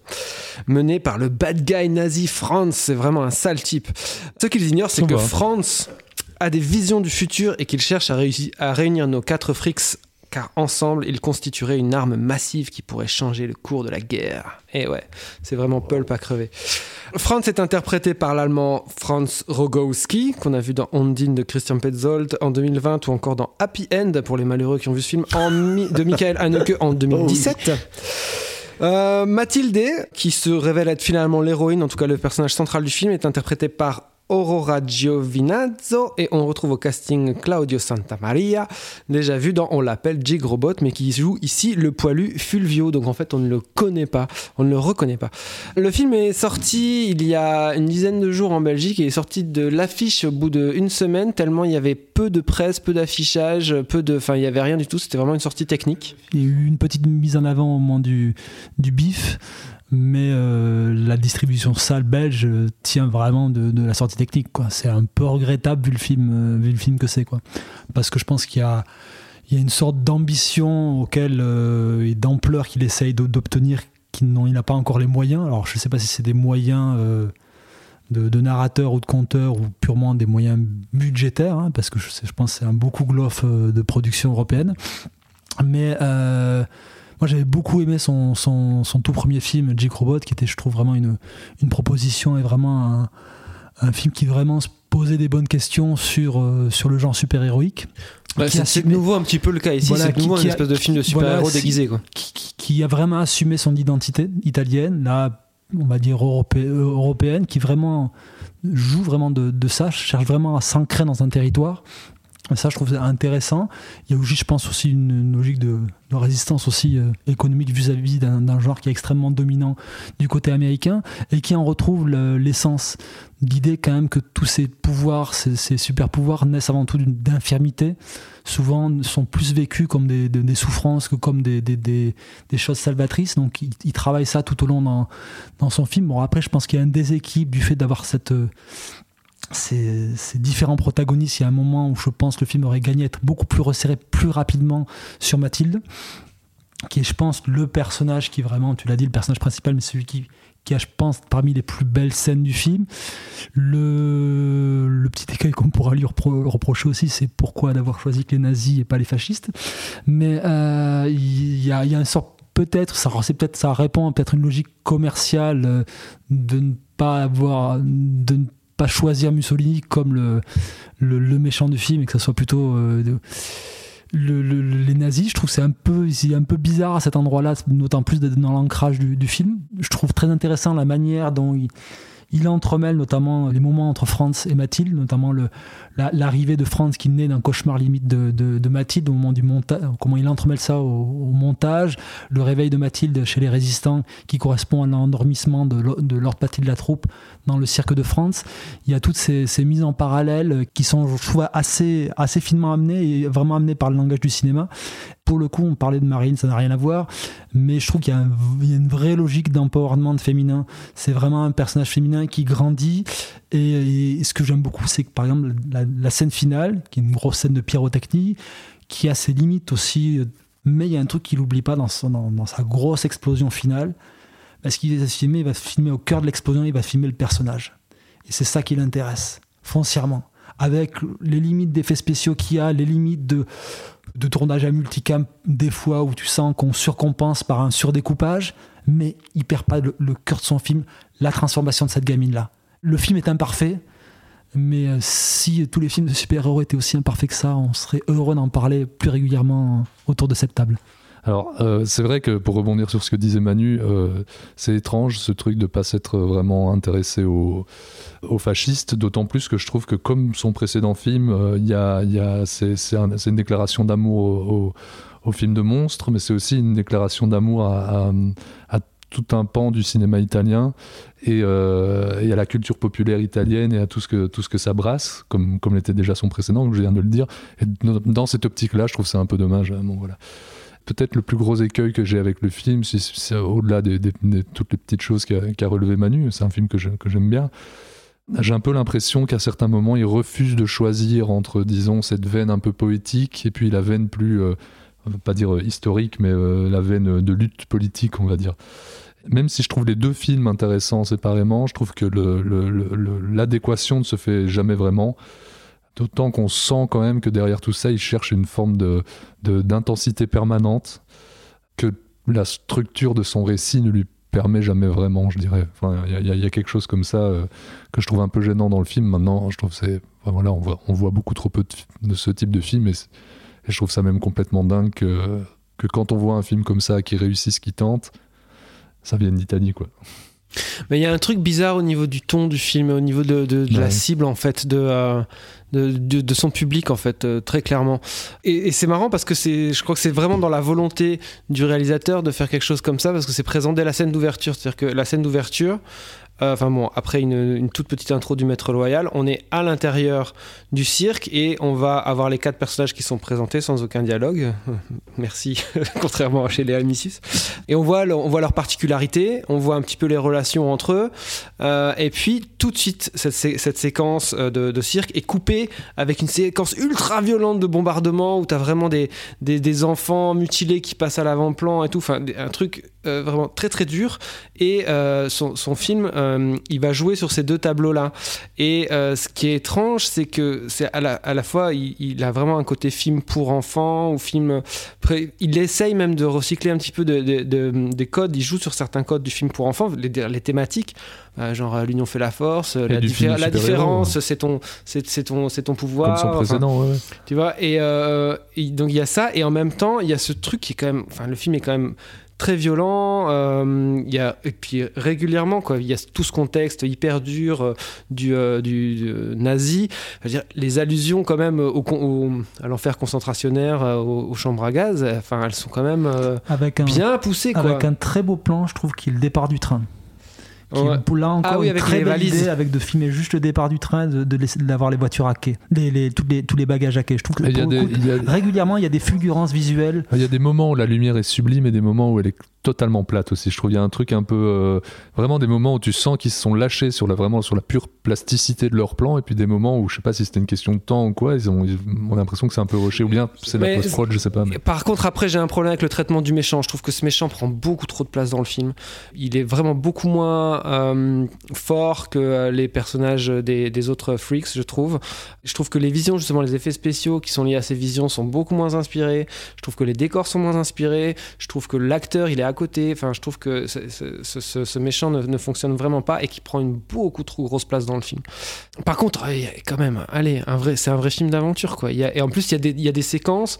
Mené par le bad guy nazi Franz, c'est vraiment un sale type. Ce qu'ils ignorent, c'est que. Franz a des visions du futur et qu'il cherche à réunir nos quatre freaks car ensemble, ils constitueraient une arme massive qui pourrait changer le cours de la guerre. Et ouais, c'est vraiment Pulp à crever. Franz est interprété par l'allemand Franz Rogowski, qu'on a vu dans Ondine de Christian Petzold en 2020 ou encore dans Happy End pour les malheureux qui ont vu ce film en mi- de Michael Haneke en 2017. Euh, Mathilde, qui se révèle être finalement l'héroïne, en tout cas le personnage central du film, est interprétée par Aurora Giovinazzo et on retrouve au casting Claudio Santamaria, déjà vu dans On l'appelle Jig Robot, mais qui joue ici le poilu Fulvio, donc en fait on ne le connaît pas, on ne le reconnaît pas. Le film est sorti il y a une dizaine de jours en Belgique et est sorti de l'affiche au bout d'une semaine, tellement il y avait peu de presse, peu d'affichage, peu de. Enfin, il y avait rien du tout, c'était vraiment une sortie technique. Il y a eu une petite mise en avant au moment du, du bif, mais euh, la distribution salle belge tient vraiment de, la sortie technique. C'est un peu regrettable vu le film, euh, vu le film que c'est. Parce que je pense qu'il y a, une sorte d'ambition auquel, euh, et d'ampleur qu'il essaye d'o- d'obtenir qu'il n'a pas encore les moyens. Alors je ne sais pas si c'est des moyens de, narrateur ou de conteur ou purement des moyens budgétaires, hein, parce que je, pense que c'est un beau euh, de production européenne. Mais moi j'avais beaucoup aimé son, son, son tout premier film, Jake Robot, qui était, je trouve, vraiment une, une proposition et vraiment un, un film qui vraiment se posait des bonnes questions sur, euh, sur le genre super-héroïque. Ouais, c'est de nouveau un petit peu le cas ici, Voilà, c'est qui- nouveau qui une a- espèce de film de voilà, super-héros déguisé. Quoi. Qui, a vraiment assumé son identité italienne, là, on va dire europé- euh, européenne, qui vraiment joue vraiment de, de ça, cherche vraiment à s'ancrer dans un territoire. Ça, je trouve intéressant. Il y a aussi, je pense, aussi une, logique de, résistance aussi euh, économique vis-à-vis d'un genre qui est extrêmement dominant du côté américain et qui en retrouve le- l'essence. L'idée quand même que tous ces pouvoirs, ces, ces super pouvoirs naissent avant tout d'infirmité, souvent sont plus vécus comme des, souffrances que comme des, choses salvatrices. Donc il, il travaille ça tout au long dans, dans son film. Bon après je pense qu'il y a un déséquilibre du fait d'avoir cette... euh, ces, différents protagonistes, il y a un moment où je pense le film aurait gagné à être beaucoup plus resserré plus rapidement sur Mathilde, qui est, je pense, le personnage qui vraiment, tu l'as dit, le personnage principal, mais celui qui, qui a, je pense, parmi les plus belles scènes du film. Le, petit écueil qu'on pourra lui repro- reprocher aussi, c'est pourquoi d'avoir choisi que les nazis et pas les fascistes. Mais euh, il y, a, y a un sort peut-être ça ça répond à peut-être une logique commerciale euh, de ne pas avoir de pas choisir Mussolini comme le, le, méchant du film et que ça soit plutôt euh, le- le- le- les nazis, je trouve c'est un peu, c'est un peu bizarre à cet endroit-là, d'autant plus dans l'ancrage du, du film. Je trouve très intéressant la manière dont il, il entremêle notamment les moments entre Franz et Mathilde, notamment l'arrivée de Franz qui naît d'un cauchemar limite de, de- de Mathilde au moment du montage, comment il entremêle ça au, montage, le réveil de Mathilde chez les résistants qui correspond à l'endormissement de, de Lord Mathilde la troupe dans le cirque de Franz. Il y a toutes ces, mises en parallèle qui sont, je trouve, assez finement amenées et vraiment amenées par le langage du cinéma. Pour le coup, on parlait de Marine, ça n'a rien à voir, mais je trouve qu'il y a, une vraie logique d'empowerment féminin. C'est vraiment un personnage féminin qui grandit. Et, ce que j'aime beaucoup, c'est que par exemple, la, scène finale, qui est une grosse scène de pyrotechnie, qui a ses limites aussi, mais il y a un truc qu'il n'oublie pas dans, sa grosse explosion finale. Parce qu'il va se filmer, il va filmer au cœur de l'explosion, il va filmer le personnage. Et c'est ça qui l'intéresse, foncièrement. Avec les limites d'effets spéciaux qu'il y a, les limites de, de tournage à multicam, des fois où tu sens qu'on surcompense par un surdécoupage, mais il perd pas le, cœur de son film, la transformation de cette gamine-là. Le film est imparfait, mais euh, si tous les films de super-héros étaient aussi imparfaits que ça, on serait heureux d'en parler plus régulièrement autour de cette table. Alors, euh, c'est vrai que pour rebondir sur ce que disait Manu, euh, c'est étrange ce truc de pas s'être vraiment intéressé aux, fascistes, d'autant plus que je trouve que comme son précédent film, euh, y a, c'est c'est un- c'est une déclaration d'amour au, film de monstres, mais c'est aussi une déclaration d'amour à, tout un pan du cinéma italien et, à la culture populaire italienne et à tout ce que, tout ce que ça brasse, comme, comme l'était déjà son précédent, donc je viens de le dire. Et dans- cette optique-là, je trouve ça un peu dommage. Bon, voilà. Peut-être le plus gros écueil que j'ai avec le film, c'est- au-delà des- toutes les petites choses qu'a relevé Manu, c'est un film que j'aime bien. J'ai un peu l'impression qu'à certains moments, il refuse de choisir entre, disons, cette veine un peu poétique et puis la veine plus, euh, on va pas dire historique, mais euh, la veine de lutte politique, on va dire. Même si je trouve les deux films intéressants séparément, je trouve que l'adéquation ne se fait jamais vraiment. D'autant qu'on sent quand même que derrière tout ça, il cherche une forme de- de- d'intensité permanente que la structure de son récit ne lui permet jamais vraiment, je dirais. Il y, a- quelque chose comme ça euh, que je trouve un peu gênant dans le film. Maintenant, je trouve c'est on voit, on voit beaucoup trop peu de, ce type de film et, je trouve ça même complètement dingue que, que quand on voit un film comme ça qui réussit ce qu'il tente, ça vienne d'Italie, quoi. Mais il y a un truc bizarre au niveau du ton du film, au niveau de, de- de la cible en fait, de, euh, de, de- son public en fait, euh, très clairement. Et, et c'est marrant parce que c'est, je crois que c'est vraiment dans la volonté du réalisateur de faire quelque chose comme ça parce que c'est présent dès la scène d'ouverture. C'est-à-dire que la scène d'ouverture, enfin bon, après une, toute petite intro du maître loyal, on est à l'intérieur du cirque et on va avoir les quatre personnages qui sont présentés sans aucun dialogue. Merci, contrairement à chez les Amicis. Et on voit, on voit leurs particularités, on voit un petit peu les relations entre eux. Euh, et puis, tout de suite, cette, sé- cette séquence euh, de, cirque est coupée avec une séquence ultra violente de bombardement où tu as vraiment des, des, enfants mutilés qui passent à l'avant-plan et tout. Enfin, un truc euh, vraiment très très dur. Et euh, son, son film, euh, il va jouer sur ces deux tableaux-là. Et euh, ce qui est étrange, c'est que c'est à la, à la fois, il, il a vraiment un côté film pour enfants ou film. Il essaye même de recycler un petit peu de- de- de- des codes. Il joue sur certains codes du film pour enfants, les, les thématiques, genre l'union fait la force, Et la, diffé- différence, c'est ton, c'est ton, c'est ton pouvoir. Comme son enfin, précédent, ouais, ouais. tu vois, et, et donc il y a ça, et en même temps, il y a ce truc qui est quand même. Enfin, le film est quand même très violent. euh, y a, et puis régulièrement, quoi, il y a tout ce contexte hyper dur euh, du, euh, du, du nazi. Je veux dire, les allusions, quand même, au, à l'enfer concentrationnaire, euh, aux, aux chambres à gaz, euh, enfin, elles sont quand même euh, Avec un, bien poussées, quoi. Avec un très beau plan, je trouve, qui est le départ du train. Qui Ouais. là encore Ah oui, une avec très belle idée avec de filmer juste le départ du train, de, de laisser- d'avoir les voitures les, les, tous, les, tous les bagages hackés. Je trouve que pour des- coup, il a- régulièrement, il y a des fulgurances visuelles. Il y a des moments où la lumière est sublime et des moments où elle est totalement plate aussi. Je trouve il y a un truc un peu euh, vraiment des moments où tu sens qu'ils se sont lâchés sur la vraiment sur la pure plasticité de leur plan et puis des moments où je sais pas si c'était une question de temps ou quoi, ils ont ils- on a l'impression que c'est un peu rushé ou bien c'est la post prod, je sais pas. mais- Par contre, après, j'ai un problème avec le traitement du méchant. Je trouve que ce méchant prend beaucoup trop de place dans le film. Il est vraiment beaucoup moins euh, fort que euh, les personnages des, des autres freaks, je trouve. Je trouve que les visions, justement, les effets spéciaux qui sont liés à ces visions sont beaucoup moins inspirés. Je trouve que les décors sont moins inspirés. Je trouve que l'acteur, il est côté. Enfin, je trouve que ce, méchant ne, ne fonctionne vraiment pas et qui prend une beaucoup trop grosse place dans le film. Par contre, quand même, allez, c'est un vrai film d'aventure, quoi. Et en plus, il y, a des, séquences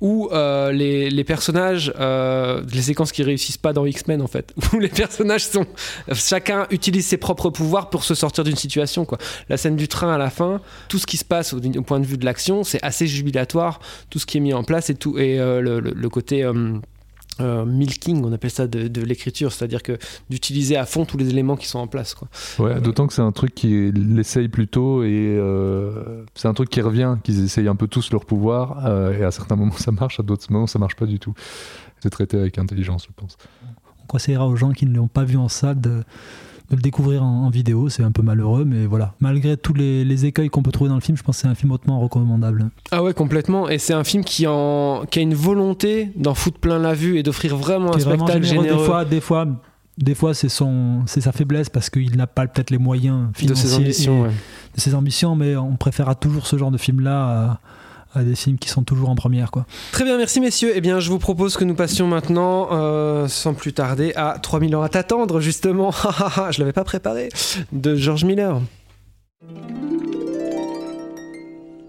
où euh, les, personnages, euh, les séquences qui réussissent pas dans X-Men en fait, où les personnages sont, chacun utilise ses propres pouvoirs pour se sortir d'une situation quoi. La scène du train à la fin, tout ce qui se passe au, point de vue de l'action, c'est assez jubilatoire, tout ce qui est mis en place et tout, et euh, le côté euh, euh, milking, on appelle ça de, de l'écriture, c'est-à-dire que d'utiliser à fond tous les éléments qui sont en place quoi. Ouais, d'autant que c'est un truc qui l'essaye plutôt et euh, c'est un truc qui revient, qu'ils essayent un peu tous leur pouvoir euh, et à certains moments ça marche, à d'autres moments ça marche pas du tout. C'est traité avec intelligence, je pense. On conseillera aux gens qui ne l'ont pas vu en salle de, de le découvrir en, en vidéo. C'est un peu malheureux, mais voilà. Malgré tous les, les écueils qu'on peut trouver dans le film, je pense que c'est un film hautement recommandable. Ah ouais, complètement. Et c'est un film qui, en... qui a une volonté d'en foutre plein la vue et d'offrir vraiment un vraiment spectacle généreux. généreux. Des fois, des fois, des fois c'est son, c'est sa faiblesse parce qu'il n'a pas peut-être les moyens De financiers ses ambitions, et- ouais. de ses ambitions, mais on préférera toujours ce genre de film-là à, à des films qui sont toujours en première, quoi. Très bien, merci messieurs. Eh bien, je vous propose que nous passions maintenant, euh, sans plus tarder, à 3000 ans à t'attendre, justement. je l'avais pas préparé. De George Miller.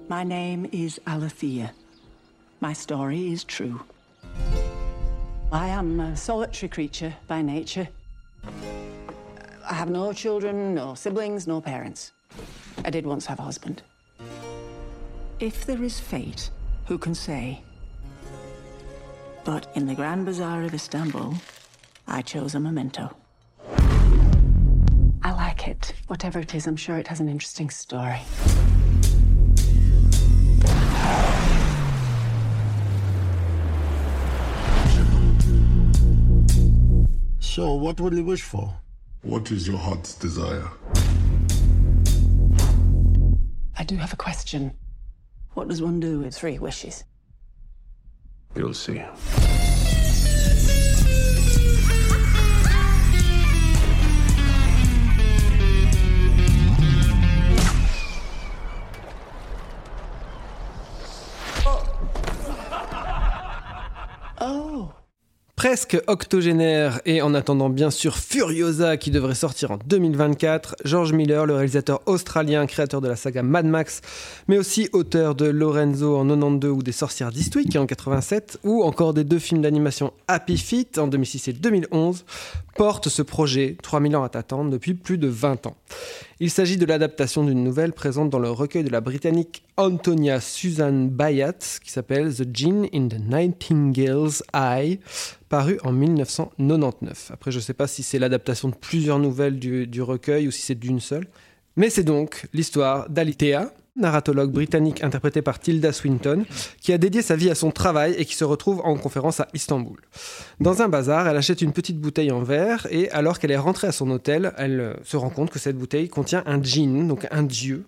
My name is Alethea. My story is true. I am a solitary creature by nature. I have no children, no siblings, no parents. I did once have a husband. If there is fate, who can say? But in the Grand Bazaar of Istanbul, I chose a memento. I like it. Whatever it is, I'm sure it has an interesting story. So, what will you wish for? What is your heart's desire? I do have a question. What does one do with three wishes? You'll see. Presque octogénaire et en attendant bien sûr Furiosa qui devrait sortir en 2024, George Miller, le réalisateur australien, créateur de la saga Mad Max, mais aussi auteur de Lorenzo en 92 ou des Sorcières d'Eastwick en 87, ou encore des deux films d'animation Happy Feet en 2006 et 2011, porte ce projet 3000 ans à t'attendre depuis plus de 20 ans. Il s'agit de l'adaptation d'une nouvelle présente dans le recueil de la britannique Antonia Susan Bayat qui s'appelle The Gin in the Nightingale's Eye, paru en 1999. Après, je ne sais pas si c'est l'adaptation de plusieurs nouvelles du, recueil ou si c'est d'une seule. Mais c'est donc l'histoire d'Alitea, narratologue britannique interprétée par Tilda Swinton, qui a dédié sa vie à son travail et qui se retrouve en conférence à Istanbul. Dans un bazar, elle achète une petite bouteille en verre et alors qu'elle est rentrée à son hôtel, elle euh, se rend compte que cette bouteille contient un djinn, donc un dieu,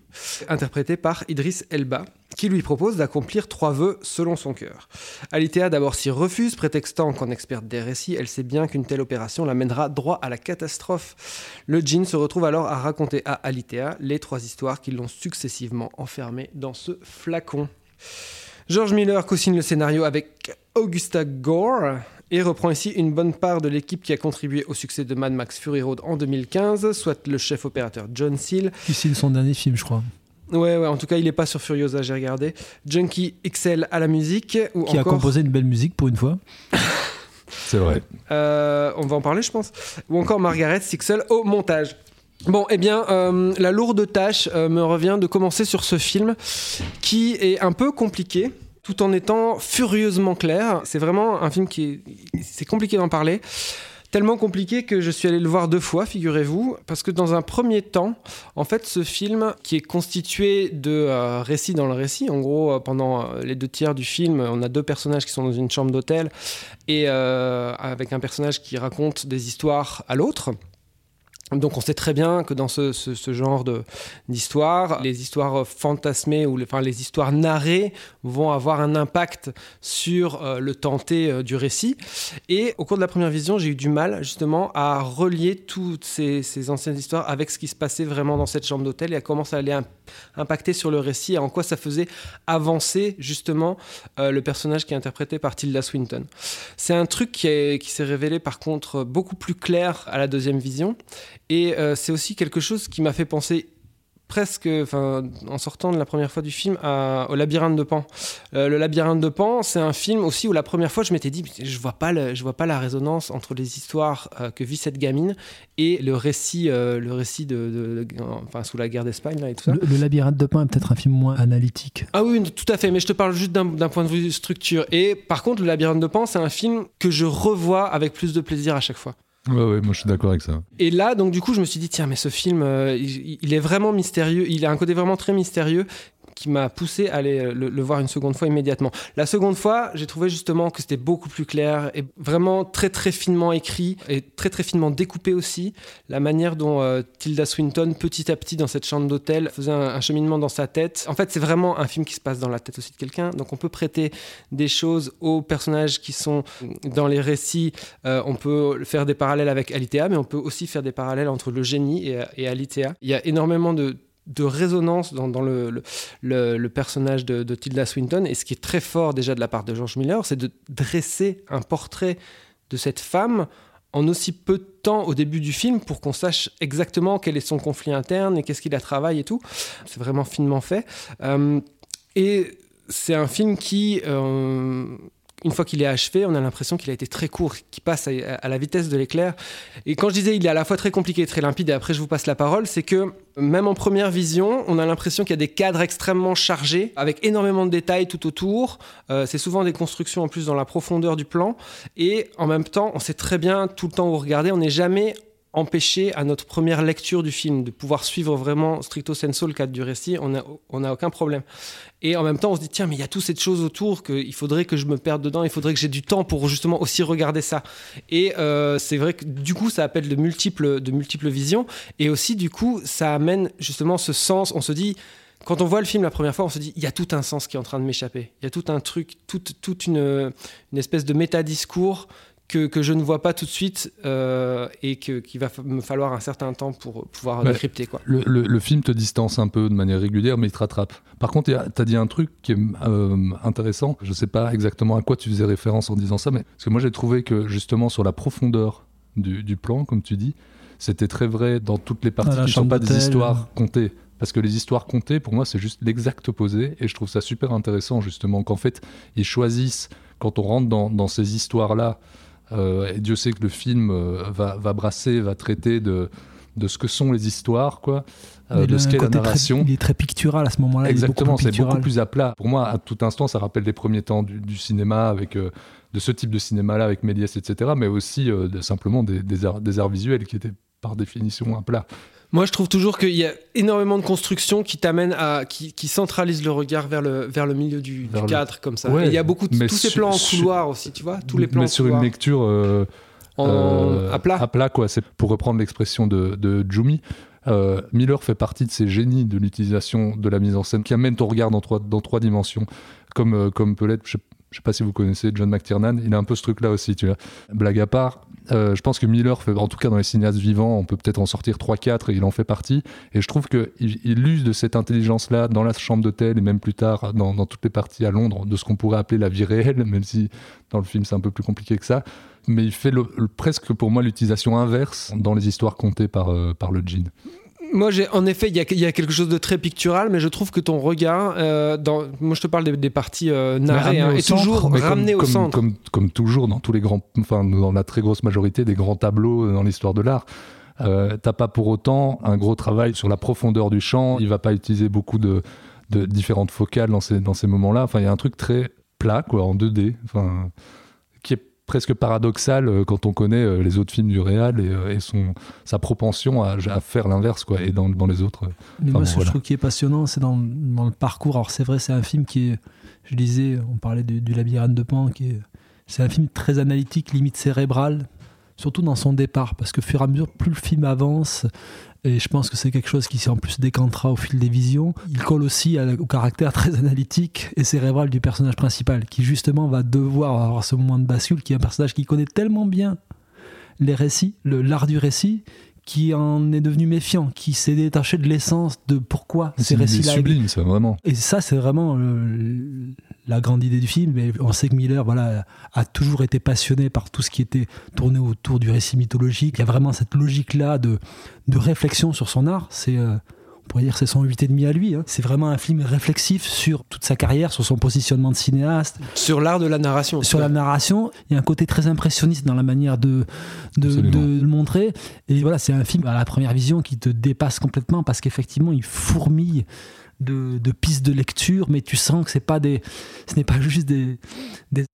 interprété par Idris Elba, qui lui propose d'accomplir trois vœux selon son cœur. Alitea d'abord s'y refuse, prétextant qu'en experte des récits, elle sait bien qu'une telle opération l'amènera droit à la catastrophe. Le djinn se retrouve alors à raconter à Alitea les trois histoires qui l'ont successivement enfermée dans ce flacon. George Miller co-signe le scénario avec Augusta Gore et reprend ici une bonne part de l'équipe qui a contribué au succès de Mad Max Fury Road en 2015, soit le chef opérateur John Seal, son dernier film, je crois. Ouais, ouais, en tout cas, il n'est pas sur Furiosa, j'ai regardé. Junkie XL à la musique. Ou Qui a composé une belle musique pour une fois. C'est vrai. euh, on va en parler, je pense. Ou encore Margaret Sixel au montage. Bon, eh bien, euh, la lourde tâche euh, me revient de commencer sur ce film qui est un peu compliqué tout en étant furieusement clair. C'est vraiment un film qui est... C'est compliqué d'en parler. Tellement compliqué que je suis allé le voir deux fois, figurez-vous, parce que dans un premier temps, en fait, ce film, qui est constitué de euh, récits dans le récit, en gros, euh, pendant euh, les deux tiers du film, on a deux personnages qui sont dans une chambre d'hôtel, et avec un personnage qui raconte des histoires à l'autre. Donc on sait très bien que dans ce, ce- ce genre d'histoire, les histoires fantasmées ou les, enfin, les histoires narrées vont avoir un impact sur euh, le tenté euh, du récit. Et au cours de la première vision, j'ai eu du mal justement à relier toutes ces, anciennes histoires avec ce qui se passait vraiment dans cette chambre d'hôtel et à comment ça allait im- impacter sur le récit et en quoi ça faisait avancer justement euh, le personnage qui est interprété par Tilda Swinton. C'est un truc qui s'est révélé par contre beaucoup plus clair à la deuxième vision. Et euh, c'est aussi quelque chose qui m'a fait penser presque, en sortant de la première fois du film, à- au labyrinthe de Pan. Euh, le labyrinthe de Pan, c'est un film aussi où la première fois je m'étais dit, je vois pas, le- je vois pas la résonance entre les histoires euh, que vit cette gamine et le récit, le récit de, de- de- enfin, sous la guerre d'Espagne là, et tout ça. Le, le labyrinthe de pain est peut-être un film moins analytique. Ah oui, tout à fait, mais je te parle juste d'un d'un point de vue structure. Et par contre, Le Labyrinthe de Pan, c'est un film que je revois avec plus de plaisir à chaque fois. Ouais, ouais, moi je suis d'accord avec ça. Et là, donc du coup, je me suis dit, tiens, mais ce film, euh, il, il est vraiment mystérieux, il a un côté vraiment très mystérieux qui m'a poussé à aller euh, le, voir une seconde fois immédiatement. La seconde fois, j'ai trouvé justement que c'était beaucoup plus clair et vraiment très très finement écrit et très très finement découpé aussi. La manière dont euh, Tilda Swinton, petit à petit dans cette chambre d'hôtel, faisait un, cheminement dans sa tête. En fait, c'est vraiment un film qui se passe dans la tête aussi de quelqu'un. Donc on peut prêter des choses aux personnages qui sont dans les récits. Euh, on peut faire des parallèles avec Alitea, mais on peut aussi faire des parallèles entre le génie et, et. Il y a énormément de de résonance dans, le, le, personnage de, Tilda Swinton. Et ce qui est très fort déjà de la part de George Miller, c'est de dresser un portrait de cette femme en aussi peu de temps au début du film pour qu'on sache exactement quel est son conflit interne et qu'est-ce qui la travaille et tout. C'est vraiment finement fait. Euh, et c'est un film qui, euh, une fois qu'il est achevé, on a l'impression qu'il a été très court, qu'il passe à, la vitesse de l'éclair. Et quand je disais il est à la fois très compliqué et très limpide, et après je vous passe la parole, c'est que même en première vision, on a l'impression qu'il y a des cadres extrêmement chargés, avec énormément de détails tout autour. Euh, c'est souvent des constructions en plus dans la profondeur du plan. Et en même temps, on sait très bien tout le temps où vous regardez, on n'est jamais empêcher à notre première lecture du film de pouvoir suivre vraiment stricto sensu le cadre du récit, on n'a on a aucun problème. Et en même temps, on se dit, tiens, mais il y a toutes cette chose autour qu'il faudrait que je me perde dedans, il faudrait que j'ai du temps pour justement aussi regarder ça. Et euh, c'est vrai que du coup, ça appelle de multiples, de multiples visions. Et aussi, du coup, ça amène justement ce sens. On se dit, quand on voit le film la première fois, on se dit, il y a tout un sens qui est en train de m'échapper. Il y a tout un truc, toute, toute une, une espèce de métadiscours que, que, je ne vois pas tout de suite euh, et qu'il va me falloir un certain temps pour pouvoir Bah, décrypter. Quoi. Le, le- le film te distance un peu de manière régulière, mais il te rattrape. Par contre, tu as dit un truc qui est euh, intéressant. Je sais pas exactement à quoi tu faisais référence en disant ça, mais parce que moi j'ai trouvé que justement sur la profondeur du, du plan, comme tu dis, c'était très vrai dans toutes les parties qui ne sont pas des histoires contées. Parce que les histoires contées, pour moi, c'est juste l'exact opposé. Et je trouve ça super intéressant, justement, qu'en fait, ils choisissent, quand on rentre dans, dans ces histoires-là, et Dieu sait que le film euh, va, va brasser, va traiter de, de ce que sont les histoires, quoi, euh, de ce qu'est la très- narration. il est très pictural à ce moment-là. Exactement, c'est beaucoup plus à plat. Pour moi, à tout instant, ça rappelle les premiers temps du, du cinéma, avec euh, de ce type de cinéma-là, avec Méliès, etc., mais aussi euh, de- simplement des, des arts, des arts visuels qui étaient par définition à plat. Moi, je trouve toujours qu'il y a énormément de constructions qui t'amènent à. qui, qui centralisent le regard vers le, vers le milieu du, du Vers le- cadre, comme ça. Ouais, Et il y a beaucoup de. Tous ces plans en couloir aussi, tu vois Tous les plans mais en sur couloir. une lecture euh, En- euh, à plat. quoi. C'est pour reprendre l'expression de, de Jumi. euh, Miller fait partie de ces génies de l'utilisation de la mise en scène qui amène ton regard dans trois, dans trois dimensions, comme, comme peut l'être, je, je sais pas si vous connaissez John McTiernan, il a un peu ce truc-là aussi, tu vois. Blague à part, euh, je pense que Miller, fait, en tout cas dans les cinéastes vivants, on peut peut-être en sortir 3-4 et il en fait partie. Et je trouve qu'il il use de cette intelligence-là dans la chambre d'hôtel et même plus tard dans, toutes les parties à Londres de ce qu'on pourrait appeler la vie réelle, même si dans le film c'est un peu plus compliqué que ça. Mais il fait presque pour moi l'utilisation inverse dans les histoires contées par, euh, par le djinn. Moi, j'ai, en effet, il y, a, il y a quelque chose de très pictural, mais je trouve que ton regard, euh, dans, moi je te parle des, des parties euh, narrées, hein, est centre, toujours ramené au comme, centre. Comme, comme toujours dans tous les grands, enfin dans la très grosse majorité des grands tableaux dans l'histoire de l'art. Euh, T'as pas pour autant un gros travail sur la profondeur du champ. Il va pas utiliser beaucoup de, de différentes focales dans ces, dans ces moments-là. Enfin, il y a un truc très plat, quoi, en 2D, enfin, qui est presque paradoxal euh, quand on connaît euh, les autres films du réal et, euh, et son, sa propension à, à faire l'inverse, quoi, et dans, dans les autres. Mais moi, bon, ce que je trouve qui est passionnant, c'est dans, dans le parcours. Alors, c'est vrai, c'est un film qui est, je disais, on parlait du, du labyrinthe de Pan, qui est, c'est un film très analytique, limite cérébral, surtout dans son départ, parce que fur et à mesure, plus le film avance, et je pense que c'est quelque chose qui en plus décantera au fil des visions, il colle aussi au caractère très analytique et cérébral du personnage principal, qui justement va devoir avoir ce moment de bascule, qui est un personnage qui connaît tellement bien les récits, le- l'art du récit, qui en est devenu méfiant, qui s'est détaché de l'essence de pourquoi C'est ces récits-là. sublime, ça, vraiment. Et ça, c'est vraiment la grande idée du film. Et on sait que Miller voilà, a toujours été passionné par tout ce qui était tourné autour du récit mythologique. Il y a vraiment cette logique-là de, de réflexion sur son art. C'est. euh, on pourrait dire que c'est son 8,5 à lui. hein. C'est vraiment un film réflexif sur toute sa carrière, sur son positionnement de cinéaste. Sur l'art de la narration. Sur la narration, il y a un côté très impressionniste dans la manière de, de, de le montrer. Et voilà, c'est un film à la première vision qui te dépasse complètement parce qu'effectivement, il fourmille de, pistes de lecture, mais tu sens que c'est pas des, ce n'est pas juste des, des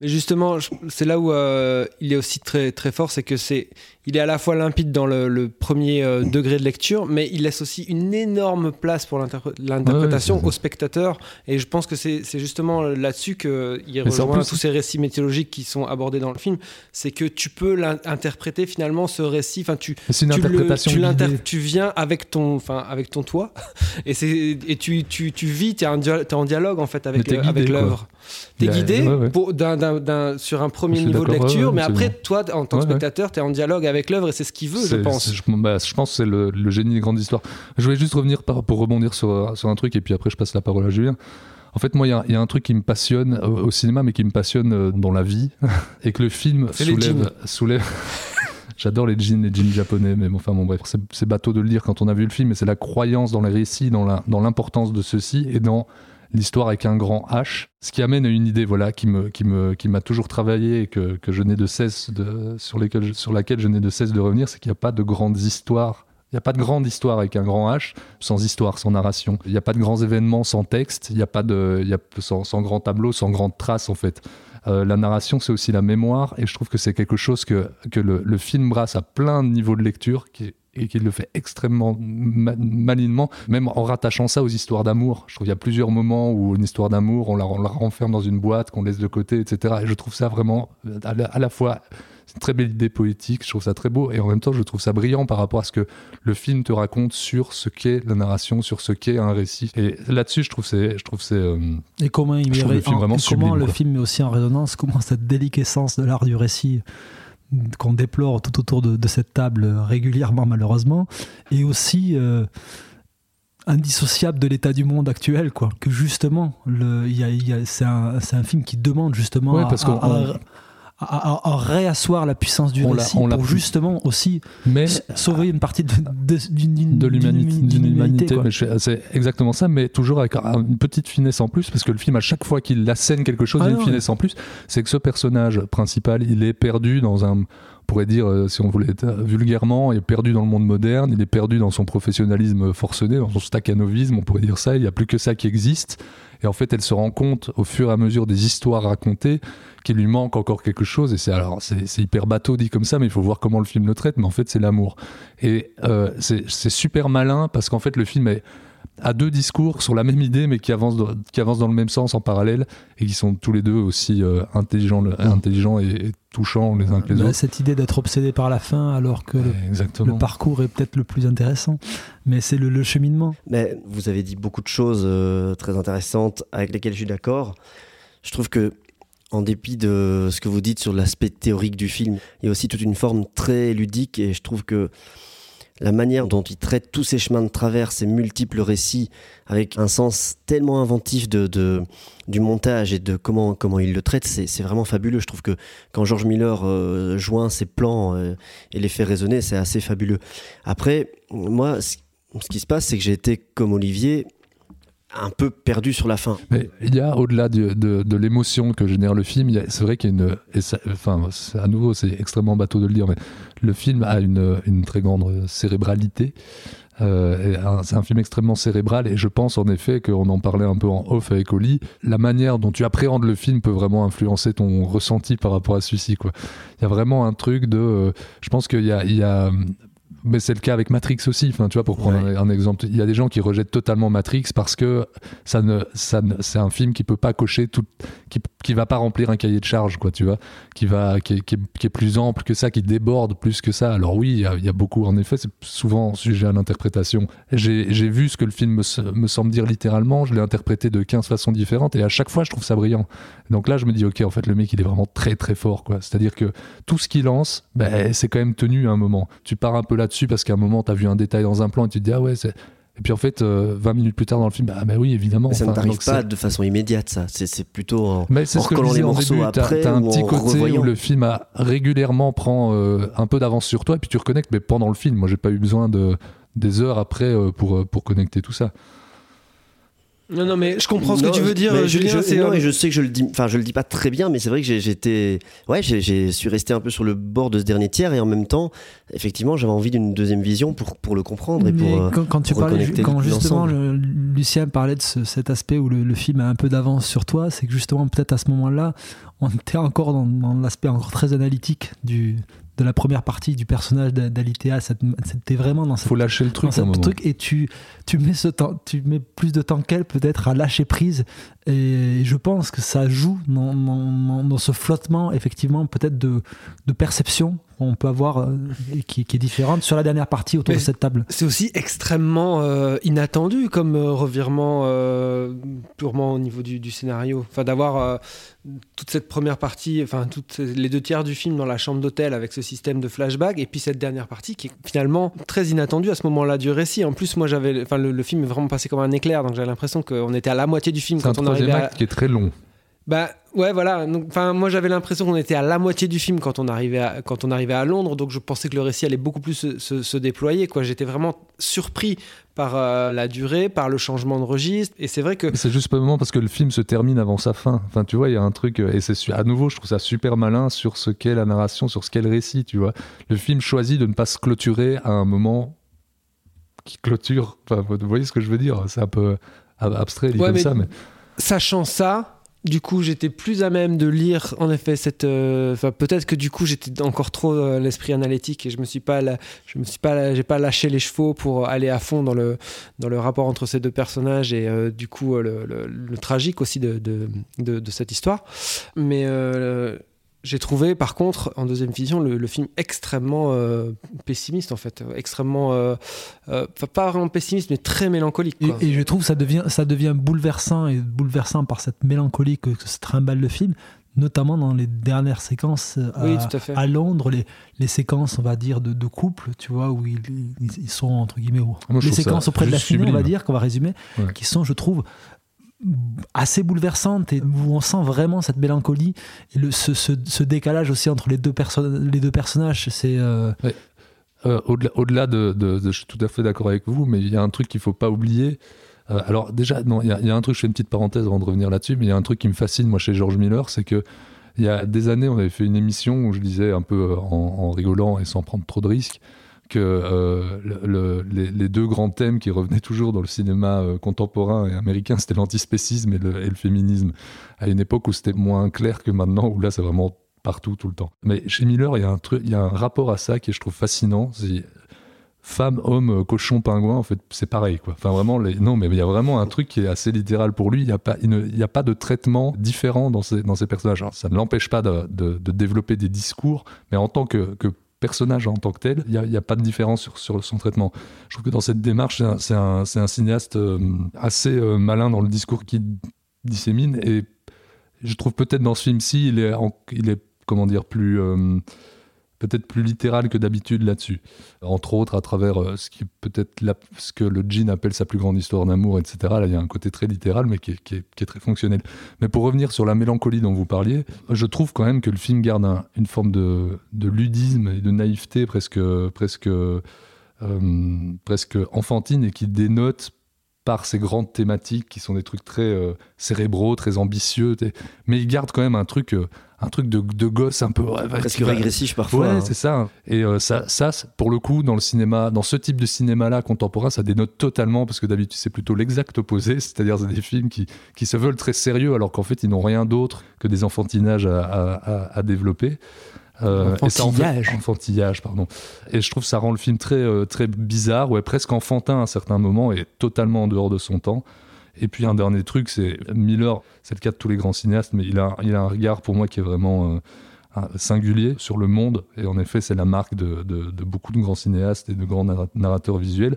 Mais justement, c'est là où euh, il est aussi très très fort, c'est que c'est, il est à la fois limpide dans le, le premier euh, degré de lecture, mais il laisse aussi une énorme place pour l'interpré- l'interprétation Ouais, ouais, c'est- au spectateur. Et je pense que c'est justement là-dessus qu'il rejoint tous ces récits mythologiques qui sont abordés dans le film. C'est que tu peux l'interpréter finalement ce récit. Enfin, tu, tu le- tu, tu viens avec ton, enfin, avec ton toit, et tu, tu, tu vis, tu es, en dialogue en fait avec quoi. l'œuvre. Y a- guidé sur un premier niveau de lecture, mais après, toi, en tant que spectateur, tu es en dialogue avec l'œuvre et c'est ce qu'il veut, je pense. Je, bah, je pense que c'est le, le génie des grandes histoires. Je voulais juste revenir par- pour rebondir sur, sur un truc et puis après je passe la parole à Julien. En fait, moi, il y a- il y, a un truc qui me passionne au, au cinéma, mais qui me passionne euh, dans la vie, et que le film soulève. J'adore les jeans, les jeans japonais, mais bon, enfin bon bref, c'est bateau de le dire quand on a vu le film, mais c'est la croyance dans les récits, dans l'importance de ceci et dans l'histoire avec un grand H, ce qui amène à une idée voilà qui me qui me qui m'a toujours travaillé et que, que je n'ai de cesse de sur sur laquelle je n'ai de cesse de revenir, c'est qu'il n'y a pas de grandes histoires. Il n'y a pas de grande histoire avec un grand H sans histoire, sans narration. Il n'y a pas de grands événements sans texte. Il n'y a pas de, il y a, sans, sans grand tableau, sans grande trace en fait. Euh, la narration, c'est aussi la mémoire, et je trouve que c'est quelque chose que, que le, le film brasse à plein de niveaux de lecture, qui, et qu'il le fait extrêmement ma- malinement, même en rattachant ça aux histoires d'amour. Je trouve qu'il y a plusieurs moments où une histoire d'amour, on la, on la renferme dans une boîte, qu'on laisse de côté, etc. Et je trouve ça vraiment à la, à la fois c'est une très belle idée poétique, je trouve ça très beau, et en même temps, je trouve ça brillant par rapport à ce que le film te raconte sur ce qu'est la narration, sur ce qu'est un récit. Et là-dessus, je trouve c'est, je trouve c'est, euh, Et comment il je le film en- vraiment et comment sublime, le quoi. film met aussi en résonance, comment cette déliquescence de l'art du récit qu'on déplore tout autour de, de cette table régulièrement malheureusement, et aussi euh, indissociable de l'état du monde actuel, quoi. Que justement, le, y a- y a- c'est un, un film qui demande justement Ouais, parce à- à- à- à réasseoir la puissance du On récit on pour justement aussi Mais- sauver une partie de, de- de l'humanité, c'est exactement ça, mais toujours avec un- une petite finesse en plus, parce que le film, à chaque fois qu'il assène quelque chose, Ah il y a une non, finesse en plus, c'est que ce personnage principal, il est perdu dans un, pourrait dire, euh, si on voulait euh, vulgairement, il est perdu dans le monde moderne, il est perdu dans son professionnalisme forcené, dans son staccanovisme, on pourrait dire ça, il n'y a plus que ça qui existe. Et en fait, elle se rend compte au fur et à mesure des histoires racontées qu'il lui manque encore quelque chose. Et c'est alors c'est hyper bateau dit comme ça, mais il faut voir comment le film le traite. Mais en fait, c'est l'amour. Et euh, c'est super malin parce qu'en fait, le film est a deux discours sur la même idée, mais qui avancent dans, qui avancent dans le même sens en parallèle et qui sont tous les deux aussi euh, intelligents, intelligents et, et touchants les uns que les Bah, autres. cette idée d'être obsédé par la fin alors que le, parcours est peut-être le plus intéressant, mais c'est le, le cheminement. Mais vous avez dit beaucoup de choses euh, très intéressantes avec lesquelles je suis d'accord. Je trouve que, en dépit de ce que vous dites sur l'aspect théorique du film, il y a aussi toute une forme très ludique et je trouve que la manière dont il traite tous ces chemins de travers, ces multiples récits, avec un sens tellement inventif de, du montage et de comment, comment il le traite, c'est vraiment fabuleux. Je trouve que quand George Miller euh, joint ses plans euh, et les fait résonner, c'est assez fabuleux. Après, moi, ce qui se passe, c'est que j'ai été, comme Olivier, un peu perdu sur la fin. Mais il y a au-delà de, de- l'émotion que génère le film, c'est vrai qu'il y a une, et enfin, à nouveau, c'est extrêmement bateau de le dire, mais le film a une, une très grande cérébralité. Euh, c'est un film extrêmement cérébral et je pense en effet qu'on en parlait un peu en off avec Oli. La manière dont tu appréhendes le film peut vraiment influencer ton ressenti par rapport à celui-ci. Il y a vraiment un truc de. euh, je pense qu'il y a, y a mais c'est le cas avec Matrix aussi. Enfin, tu vois, pour prendre un, un exemple, il y a des gens qui rejettent totalement Matrix parce que ça ne, ça ne- c'est un film qui peut pas cocher tout, qui, qui va pas remplir un cahier de charge, quoi, tu vois, qui va, qui est, qui est- qui est plus ample que ça, qui déborde plus que ça. Alors oui, il y a, il y a beaucoup, en effet, c'est souvent sujet à l'interprétation. J'ai, j'ai vu ce que le film me semble dire littéralement, je l'ai interprété de 15 façons différentes et à chaque fois, je trouve ça brillant. Donc là, je me dis, ok, en fait, le mec, il est vraiment très très fort, quoi. C'est-à-dire que tout ce qu'il lance, ben, c'est quand même tenu à un moment. Tu pars un peu là-dessus parce qu'à un moment, tu as vu un détail dans un plan et tu te dis, ah ouais, c'est. Et puis en fait, euh, 20 minutes plus tard dans le film, bah, bah oui, évidemment. Mais ça ne Enfin, t'arrive donc pas de façon immédiate, ça. C'est plutôt en, mais c'est en disais les morceaux début, après t'as un ou petit côté revoyant. où le film a régulièrement prend euh, un peu d'avance sur toi et puis tu reconnectes, mais pendant le film, moi j'ai pas eu besoin de des heures après euh, pour, euh, pour connecter tout ça. Non, non, mais je comprends ce Non, que tu veux dire, Julien. je, non, et je sais que je le dis, enfin, je le dis pas très bien, mais c'est vrai que j'étais, ouais, j'ai- suis resté un peu sur le bord de ce dernier tiers et en même temps, effectivement, j'avais envie d'une deuxième vision pour, pour le comprendre et pour. Mais euh, quand, quand tu pour parlais, quand justement le- Lucien parlait de ce- cet aspect où le, le film a un peu d'avance sur toi, c'est que justement peut-être à ce moment-là, on était encore dans, dans l'aspect encore très analytique du de la première partie du personnage d'A- d'Alitea. C'était vraiment dans cette, Faut lâcher le truc dans et tu tu mets ce temps, tu mets plus de temps qu'elle peut-être à lâcher prise et je pense que ça joue dans, dans- dans ce flottement effectivement peut-être de, de perception qu'on peut avoir euh, et qui, qui est différente sur la dernière partie autour Mais de cette table. C'est aussi extrêmement euh, inattendu comme euh, revirement euh, purement au niveau du, du scénario. Enfin, d'avoir euh, toute cette première partie, enfin, toutes les deux tiers du film dans la chambre d'hôtel avec ce système de flashback, et puis cette dernière partie qui est finalement très inattendue à ce moment-là du récit. En plus, moi, j'avais, enfin, le, le film est vraiment passé comme un éclair, donc j'avais l'impression qu'on était à la moitié du film C'est un quand on arrivait troisième à, acte qui est très long. Bah ouais voilà. Enfin moi j'avais l'impression qu'on était à la moitié du film quand on arrivait à, quand on arrivait à Londres, donc je pensais que le récit allait beaucoup plus se, se- se déployer. Quoi, j'étais vraiment surpris par euh, la durée, par le changement de registre. Et c'est vrai que C'est juste pas le moment parce que le film se termine avant sa fin. Enfin, tu vois, il y a un truc, euh, et c'est à nouveau, je trouve ça super malin sur ce qu'est la narration, sur ce qu'est le récit, tu vois. Le film choisit de ne pas se clôturer à un moment qui clôture. Enfin, vous voyez ce que je veux dire? C'est un peu ab- abstrait, dit Ouais, comme mais ça, mais. sachant ça, du coup, j'étais plus à même de lire en effet cette. euh, Enfin, peut-être que du coup, j'étais encore trop l'esprit analytique et je me suis pas, je me suis pas, j'ai pas lâché les chevaux pour aller à fond dans le dans le rapport entre ces deux personnages et euh, du coup euh, le, tragique aussi de de, de- cette histoire. Mais j'ai trouvé, par contre, en deuxième vision, le, le film extrêmement euh, pessimiste en fait, extrêmement, euh, euh, pas vraiment pessimiste, mais très mélancolique. Et, quoi. et je trouve que ça devient, ça devient bouleversant et bouleversant par cette mélancolie que, que se trimballe le film, notamment dans les dernières séquences à, Oui, tout à fait. Londres, les, les séquences, on va dire, de, de couple, tu vois, où ils, sont entre guillemets, où- Moi, je les séquences auprès de la fille, on va dire, qu'on va résumer, Ouais. qui sont, je trouve, assez bouleversantes et où on sent vraiment cette mélancolie et le, ce, ce- ce décalage aussi entre les deux, les deux personnages. C'est euh. Euh, au-delà, au-delà de, je suis tout à fait d'accord avec vous, mais il y a un truc qu'il faut pas oublier. Euh, alors déjà, non, il y, y a un truc, je fais une petite parenthèse avant de revenir là-dessus, mais il y a un truc qui me fascine moi chez George Miller, c'est que il y a des années, on avait fait une émission où je disais un peu en, en rigolant et sans prendre trop de risques que euh, le- le- les, deux grands thèmes qui revenaient toujours dans le cinéma euh, contemporain et américain, c'était l'antispécisme et le, féminisme, à une époque où c'était moins clair que maintenant, où là c'est vraiment partout tout le temps. Mais chez Miller, il y a un il y a un rapport à ça qui je trouve fascinant. Femme, homme, cochon, pingouin, en fait, c'est pareil, quoi. Enfin, vraiment, non, mais il y a vraiment un truc qui est assez littéral pour lui. Il n'y a pas, il a pas de traitement différent dans ces, dans ces personnages. Ça ne l'empêche pas de, de- de développer des discours, mais en tant que, que personnage en tant que tel, il n'y a, pas de différence sur, son traitement. Je trouve que dans cette démarche, c'est un, un- cinéaste euh, assez euh, malin dans le discours qu'il dissémine et je trouve peut-être dans ce film-ci, il est comment dire, plus euh, peut-être plus littéral que d'habitude là-dessus. Entre autres, à travers euh, ce qui peut-être ce que le Jean appelle sa plus grande histoire d'amour, etc. Là, il y a un côté très littéral, mais qui est, très fonctionnel. Mais pour revenir sur la mélancolie dont vous parliez, je trouve quand même que le film garde un- une forme de, de ludisme et de naïveté presque, presque, euh, presque enfantine et qui dénote par ces grandes thématiques qui sont des trucs très euh, cérébraux, très ambitieux. Mais il garde quand même un truc, euh, un truc de, de gosse un peu ouais, Presque va- régressif parfois, Ouais, hein. c'est ça. Et euh, ça, ça, pour le coup, dans le cinéma, dans ce type de cinéma-là contemporain, ça dénote totalement parce que d'habitude c'est plutôt l'exact opposé, c'est-à-dire c'est des films qui, qui se veulent très sérieux alors qu'en fait ils n'ont rien d'autre que des enfantinages à, à- à- à développer. Euh, et ça en fait- Enfantillage. enfantillage, pardon. Et je trouve que ça rend le film très, euh, très bizarre, ouais, presque enfantin à certains moments et totalement en dehors de son temps. Et puis un dernier truc, c'est Miller, c'est le cas de tous les grands cinéastes, mais il a, il a un regard pour moi qui est vraiment euh, singulier sur le monde. Et en effet, c'est la marque de, de- de beaucoup de grands cinéastes et de grands narra- narrateurs visuels.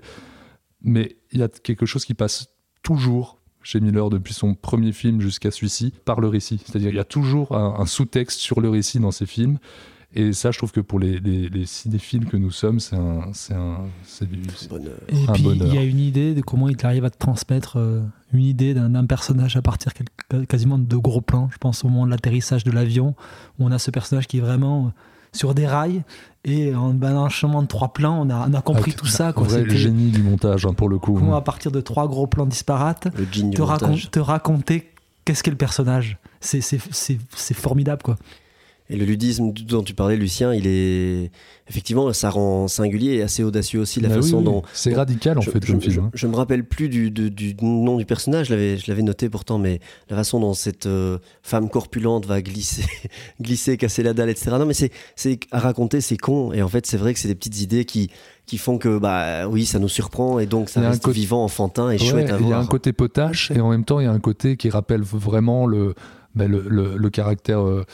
Mais il y a quelque chose qui passe toujours chez Miller depuis son premier film jusqu'à celui-ci par le récit. C'est-à-dire il y a toujours un, un sous-texte sur le récit dans ses films. Et ça, je trouve que pour les, les, les cinéphiles que nous sommes, c'est un, c'est un, c'est du- c'est Et un puis bonheur. il y a une idée de comment il arrive à te transmettre euh, une idée d'un d'un personnage à partir quel- quasiment de gros plans. Je pense au moment de l'atterrissage de l'avion où on a ce personnage qui est vraiment euh, sur des rails et en ben, un chemin de trois plans, on a, on a compris tout ça. Quoi. vrai C'était génie du montage, hein, pour le coup. Comment à partir de trois gros plans disparates, Le te, racon- montage. te raconter qu'est-ce qu'est le personnage. C'est- C'est c'est- c'est formidable quoi. Et le ludisme dont tu parlais, Lucien, il est effectivement, ça rend singulier et assez audacieux aussi la Bah façon oui. dont. C'est radical, en je- fait, je, comme je- film, hein. Je me rappelle plus du, du- du nom du personnage, je l'avais, noté pourtant, mais la façon dont cette euh, femme corpulente va glisser, glisser, casser la dalle, etc. Non, mais c'est, à raconter, c'est con. Et en fait, c'est vrai que c'est des petites idées qui, qui font que, bah oui, ça nous surprend et donc ça reste côté- vivant, enfantin et Ouais, chouette à et Il y a voir. un côté potache et en même temps il y a un côté qui rappelle vraiment le, bah, le, le- le caractère, euh,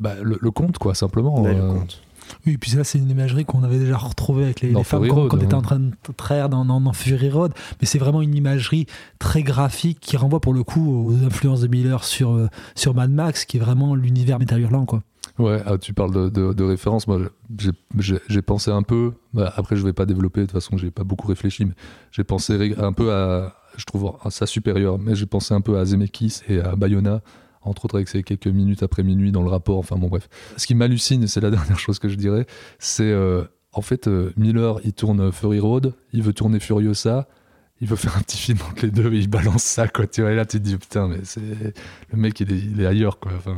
bah, le, le conte quoi simplement. Ouais, le euh, conte. Oui, puis ça, c'est une imagerie qu'on avait déjà retrouvée avec les, les femmes Road, qu'on était en train de traire dans, dans, dans Fury Road. Mais c'est vraiment une imagerie très graphique qui renvoie pour le coup aux influences de Miller sur, euh, sur Mad Max, qui est vraiment l'univers métal hurlant. Quoi. Ouais, ah, tu parles de, de, de référence. Moi, j'ai- pensé un peu. bah, après, je vais pas développer. De toute façon, j'ai pas beaucoup réfléchi, mais j'ai pensé un peu à. Je trouve à ça supérieur, mais j'ai pensé un peu à Zemeckis et à Bayona entre autres avec ces quelques minutes après minuit dans le rapport. Enfin bon, bref. Ce qui m'hallucine, c'est la dernière chose que je dirais, c'est euh, en fait euh, Miller, il tourne Fury Road, il veut tourner Furiosa. Il veut faire un petit film entre les deux et il balance ça, quoi. Tu vois, et là, tu te dis, putain, mais. Le mec, il est, il est ailleurs, quoi. Enfin,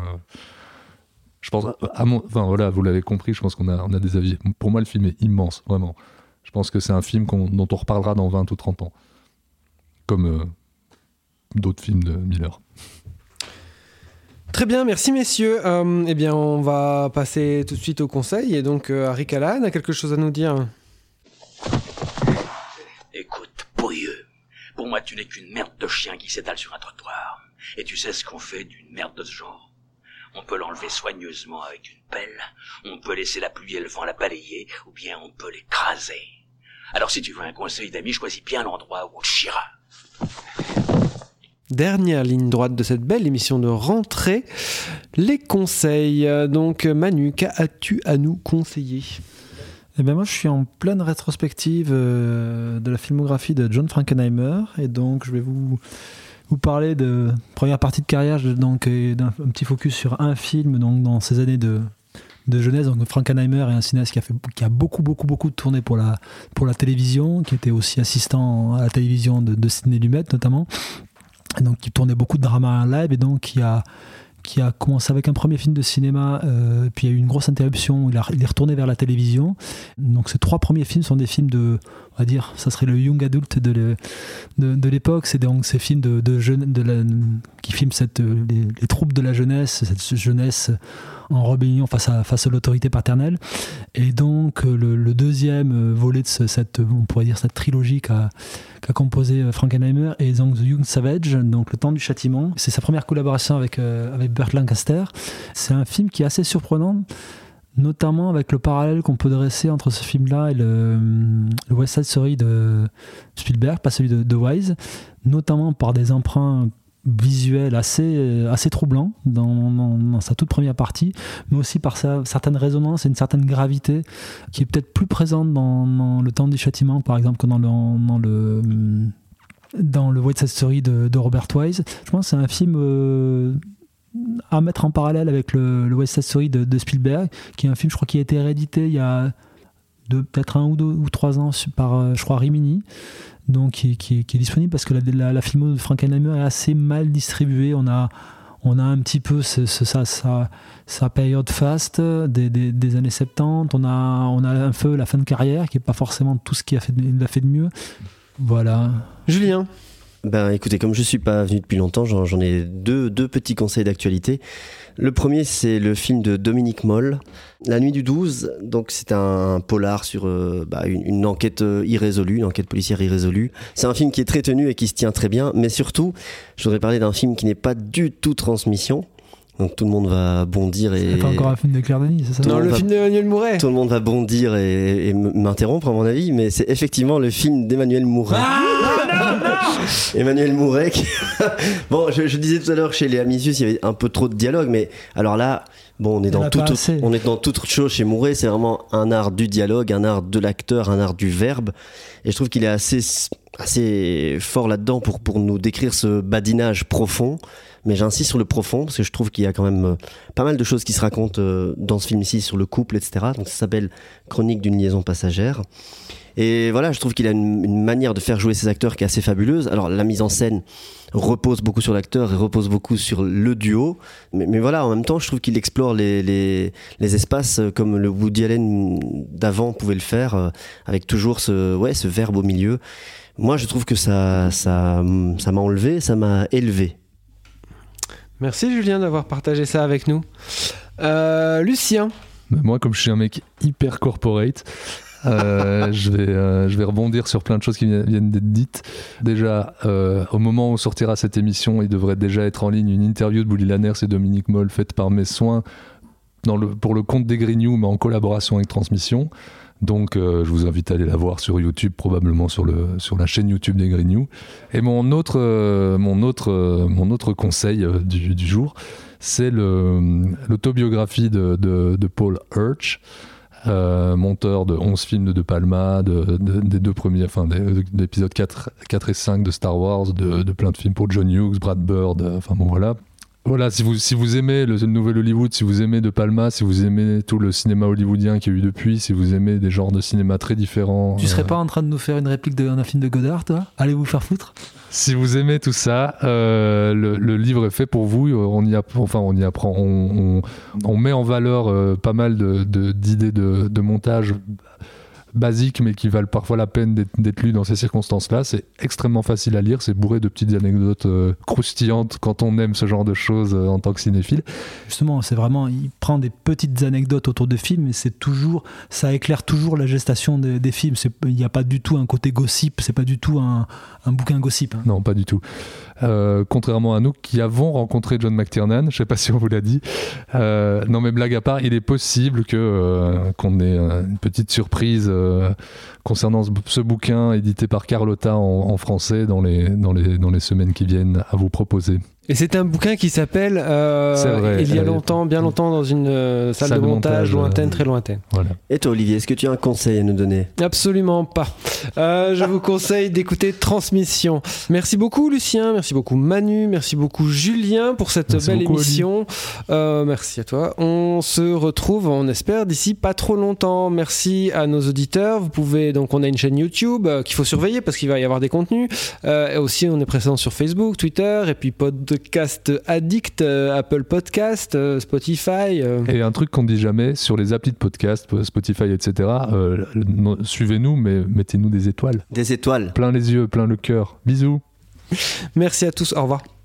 je pense, enfin voilà, vous l'avez compris, je pense qu'on a, on a des avis. Pour moi, le film est immense, vraiment. Je pense que c'est un film dont on reparlera dans 20 ou 30 ans. Comme euh, d'autres films de Miller. Très bien, merci messieurs. Euh, eh bien, on va passer tout de suite au conseil. Et donc, euh, Harry a quelque chose à nous dire. Écoute, pourrieux. Pour moi, tu n'es qu'une merde de chien qui s'étale sur un trottoir. Et tu sais ce qu'on fait d'une merde de ce genre? On peut l'enlever soigneusement avec une pelle, on peut laisser la pluie et le vent la balayer, ou bien on peut l'écraser. Alors si tu veux un conseil d'ami, choisis bien l'endroit où on te chiera. Dernière ligne droite de cette belle émission de rentrée, les conseils. Euh, Donc, Manu, qu'as-tu à nous conseiller? Eh ben moi, je suis en pleine rétrospective euh, de la filmographie de John Frankenheimer, et donc je vais vous vous parler de première partie de carrière, donc et d'un un petit focus sur un film, donc dans ces années de de jeunesse. Donc Frankenheimer est un cinéaste qui a beaucoup beaucoup beaucoup tourné pour la pour la télévision, qui était aussi assistant à la télévision de, de Sidney Lumet notamment. Donc qui tournait beaucoup de dramas en live et donc qui a qui a commencé avec un premier film de cinéma, euh, puis il y a eu une grosse interruption, il, est retourné vers la télévision. Donc ces trois premiers films sont des films de, on va dire, ça serait le young adult de l'époque, c'est donc ces films de, de, jeune, de la- qui filment cette, euh, les, les troupes de la jeunesse, cette jeunesse en rébellion face à, face à l'autorité paternelle. Et donc euh, le, deuxième euh, volet de ce- cette, on pourrait dire cette trilogie qu'a qu'a composé euh, Frankenheimer est donc The Young Savage, donc Le Temps du Châtiment. C'est sa première collaboration avec, euh, avec Burt Lancaster. C'est un film qui est assez surprenant, notamment avec le parallèle qu'on peut dresser entre ce film-là et le, le West Side Story de Spielberg, pas celui de, de Wise, notamment par des emprunts visuels assez, euh, assez troublants dans, sa toute première partie, mais aussi par sa certaine résonance et une certaine gravité qui est peut-être plus présente dans, Le Temps du Châtiment, par exemple, que dans le, dans le, dans le West Side Story de, de Robert Wise. Je pense que c'est un film euh, à mettre en parallèle avec le, le West Side Story de, de Spielberg, qui est un film, je crois, qui a été réédité il y a peut-être un ou deux ou trois ans par, euh, je crois, Rimini, donc qui, est disponible parce que la, la, filmo de Frankenheimer est assez mal distribuée. On a, on a un petit peu ce- ce- sa, sa, période faste des, des- années 70. On a, on a un peu la fin de carrière qui n'est pas forcément tout ce qu'il a fait, a fait de mieux. Voilà. Julien Ben écoutez, comme je suis pas venu depuis longtemps, j'en ai deux, deux petits conseils d'actualité. Le premier, c'est le film de Dominique Moll, La nuit du 12. Donc c'est un polar sur euh, bah, une, une enquête euh, irrésolue, une enquête policière irrésolue. C'est un film qui est très tenu et qui se tient très bien, mais surtout, je voudrais parler d'un film qui n'est pas du tout transmission. Donc tout le monde va bondir et... C'est pas encore un film de Claire Denis, c'est ça Non, le va- film d'Emmanuel Mouret. Tout le monde va bondir et, et m'interrompre à mon avis, mais c'est effectivement le film d'Emmanuel Mouret. Emmanuel Mouret. qui- bon, je, je disais tout à l'heure chez les Amisius, il y avait un peu trop de dialogue, mais alors là, bon, on est dans tout, assez. on est dans toute chose chez Mouret. C'est vraiment un art du dialogue, un art de l'acteur, un art du verbe, et je trouve qu'il est assez assez fort là-dedans pour pour nous décrire ce badinage profond. Mais j'insiste sur le profond parce que je trouve qu'il y a quand même euh, pas mal de choses qui se racontent euh, dans ce film-ci sur le couple, etc. Donc ça s'appelle Chronique d'une liaison passagère. Et voilà, je trouve qu'il a une, une manière de faire jouer ses acteurs qui est assez fabuleuse. Alors la mise en scène repose beaucoup sur l'acteur et repose beaucoup sur le duo. Mais, mais voilà, en même temps, je trouve qu'il explore les, les, les espaces euh, comme le Woody Allen d'avant pouvait le faire, euh, avec toujours ce, ouais, ce verbe au milieu. Moi, je trouve que ça, ça, ça m'a enlevé, ça m'a élevé. Merci Julien d'avoir partagé ça avec nous. Euh, Lucien Mais moi, comme je suis un mec hyper corporate, euh, je, vais, euh, je vais rebondir sur plein de choses qui vi- viennent d'être dites. Déjà, euh, au moment où sortira cette émission, il devrait déjà être en ligne une interview de Bouli Lanners et Dominique Moll faite par mes soins pour le compte des News, mais en collaboration avec Transmission. Donc, je vous invite à aller la voir sur YouTube, probablement sur, le, sur la chaîne YouTube des Green News. Et mon autre, mon autre, mon autre conseil du, jour, c'est l'autobiographie de, de, de Paul Hirsch, euh, monteur de 11 films de De Palma, de, de- des deux premiers, enfin, des, de l'épisode 4, 4 et 5 de Star Wars, de, de plein de films pour John Hughes, Brad Bird, euh, enfin bon voilà. Voilà, si vous, si vous aimez le, le nouvel Hollywood, si vous aimez De Palma, si vous aimez tout le cinéma hollywoodien qu'il y a eu depuis, si vous aimez des genres de cinéma très différents. Tu serais euh, pas en train de nous faire une réplique d'un film de Godard, toi? Allez vous faire foutre? Si vous aimez tout ça, euh, le, livre est fait pour vous. On y apprend, enfin, on y apprend. On, met en valeur euh, pas mal d'idées de montage basiques, mais qui valent parfois la peine d'être lues dans ces circonstances-là. C'est extrêmement facile à lire. C'est bourré de petites anecdotes euh, croustillantes quand on aime ce genre de choses euh, en tant que cinéphile. Justement, c'est vraiment, il prend des petites anecdotes autour de films et c'est toujours, ça éclaire toujours la gestation des, des films. Il n'y a pas du tout un côté gossip, c'est pas du tout un, un bouquin gossip. hein. Non, pas du tout. Euh, contrairement à nous qui avons rencontré John McTiernan, je sais pas si on vous l'a dit. Non, mais blague à part, il est possible que qu'on ait une petite surprise concernant ce, bouquin édité par Carlotta en, en français dans les, dans, les, dans les semaines qui viennent à vous proposer. Et c'est un bouquin qui s'appelle euh, vrai, Il y a euh, longtemps, bien longtemps, dans une euh, salle, de montage, lointaine, très lointaine. Voilà. Et toi, Olivier, est-ce que tu as un conseil à nous donner? Absolument pas. Euh, je vous conseille d'écouter Transmission. Merci beaucoup Lucien, merci beaucoup Manu, merci beaucoup Julien pour cette Merci belle beaucoup, émission. Euh, merci à toi. On se retrouve, on espère, d'ici pas trop longtemps. Merci à nos auditeurs. Vous pouvez donc, on a une chaîne YouTube euh, qu'il faut surveiller parce qu'il va y avoir des contenus. Euh, et aussi, on est présent sur Facebook, Twitter et puis podcast addict, euh, Apple Podcast, euh, Spotify. euh. Et un truc qu'on dit jamais sur les applis de podcast, Spotify, etc. euh, no- Suivez-nous, mais mettez-nous des étoiles. Des étoiles. Plein les yeux, plein le cœur. Bisous. Merci à tous. Au revoir.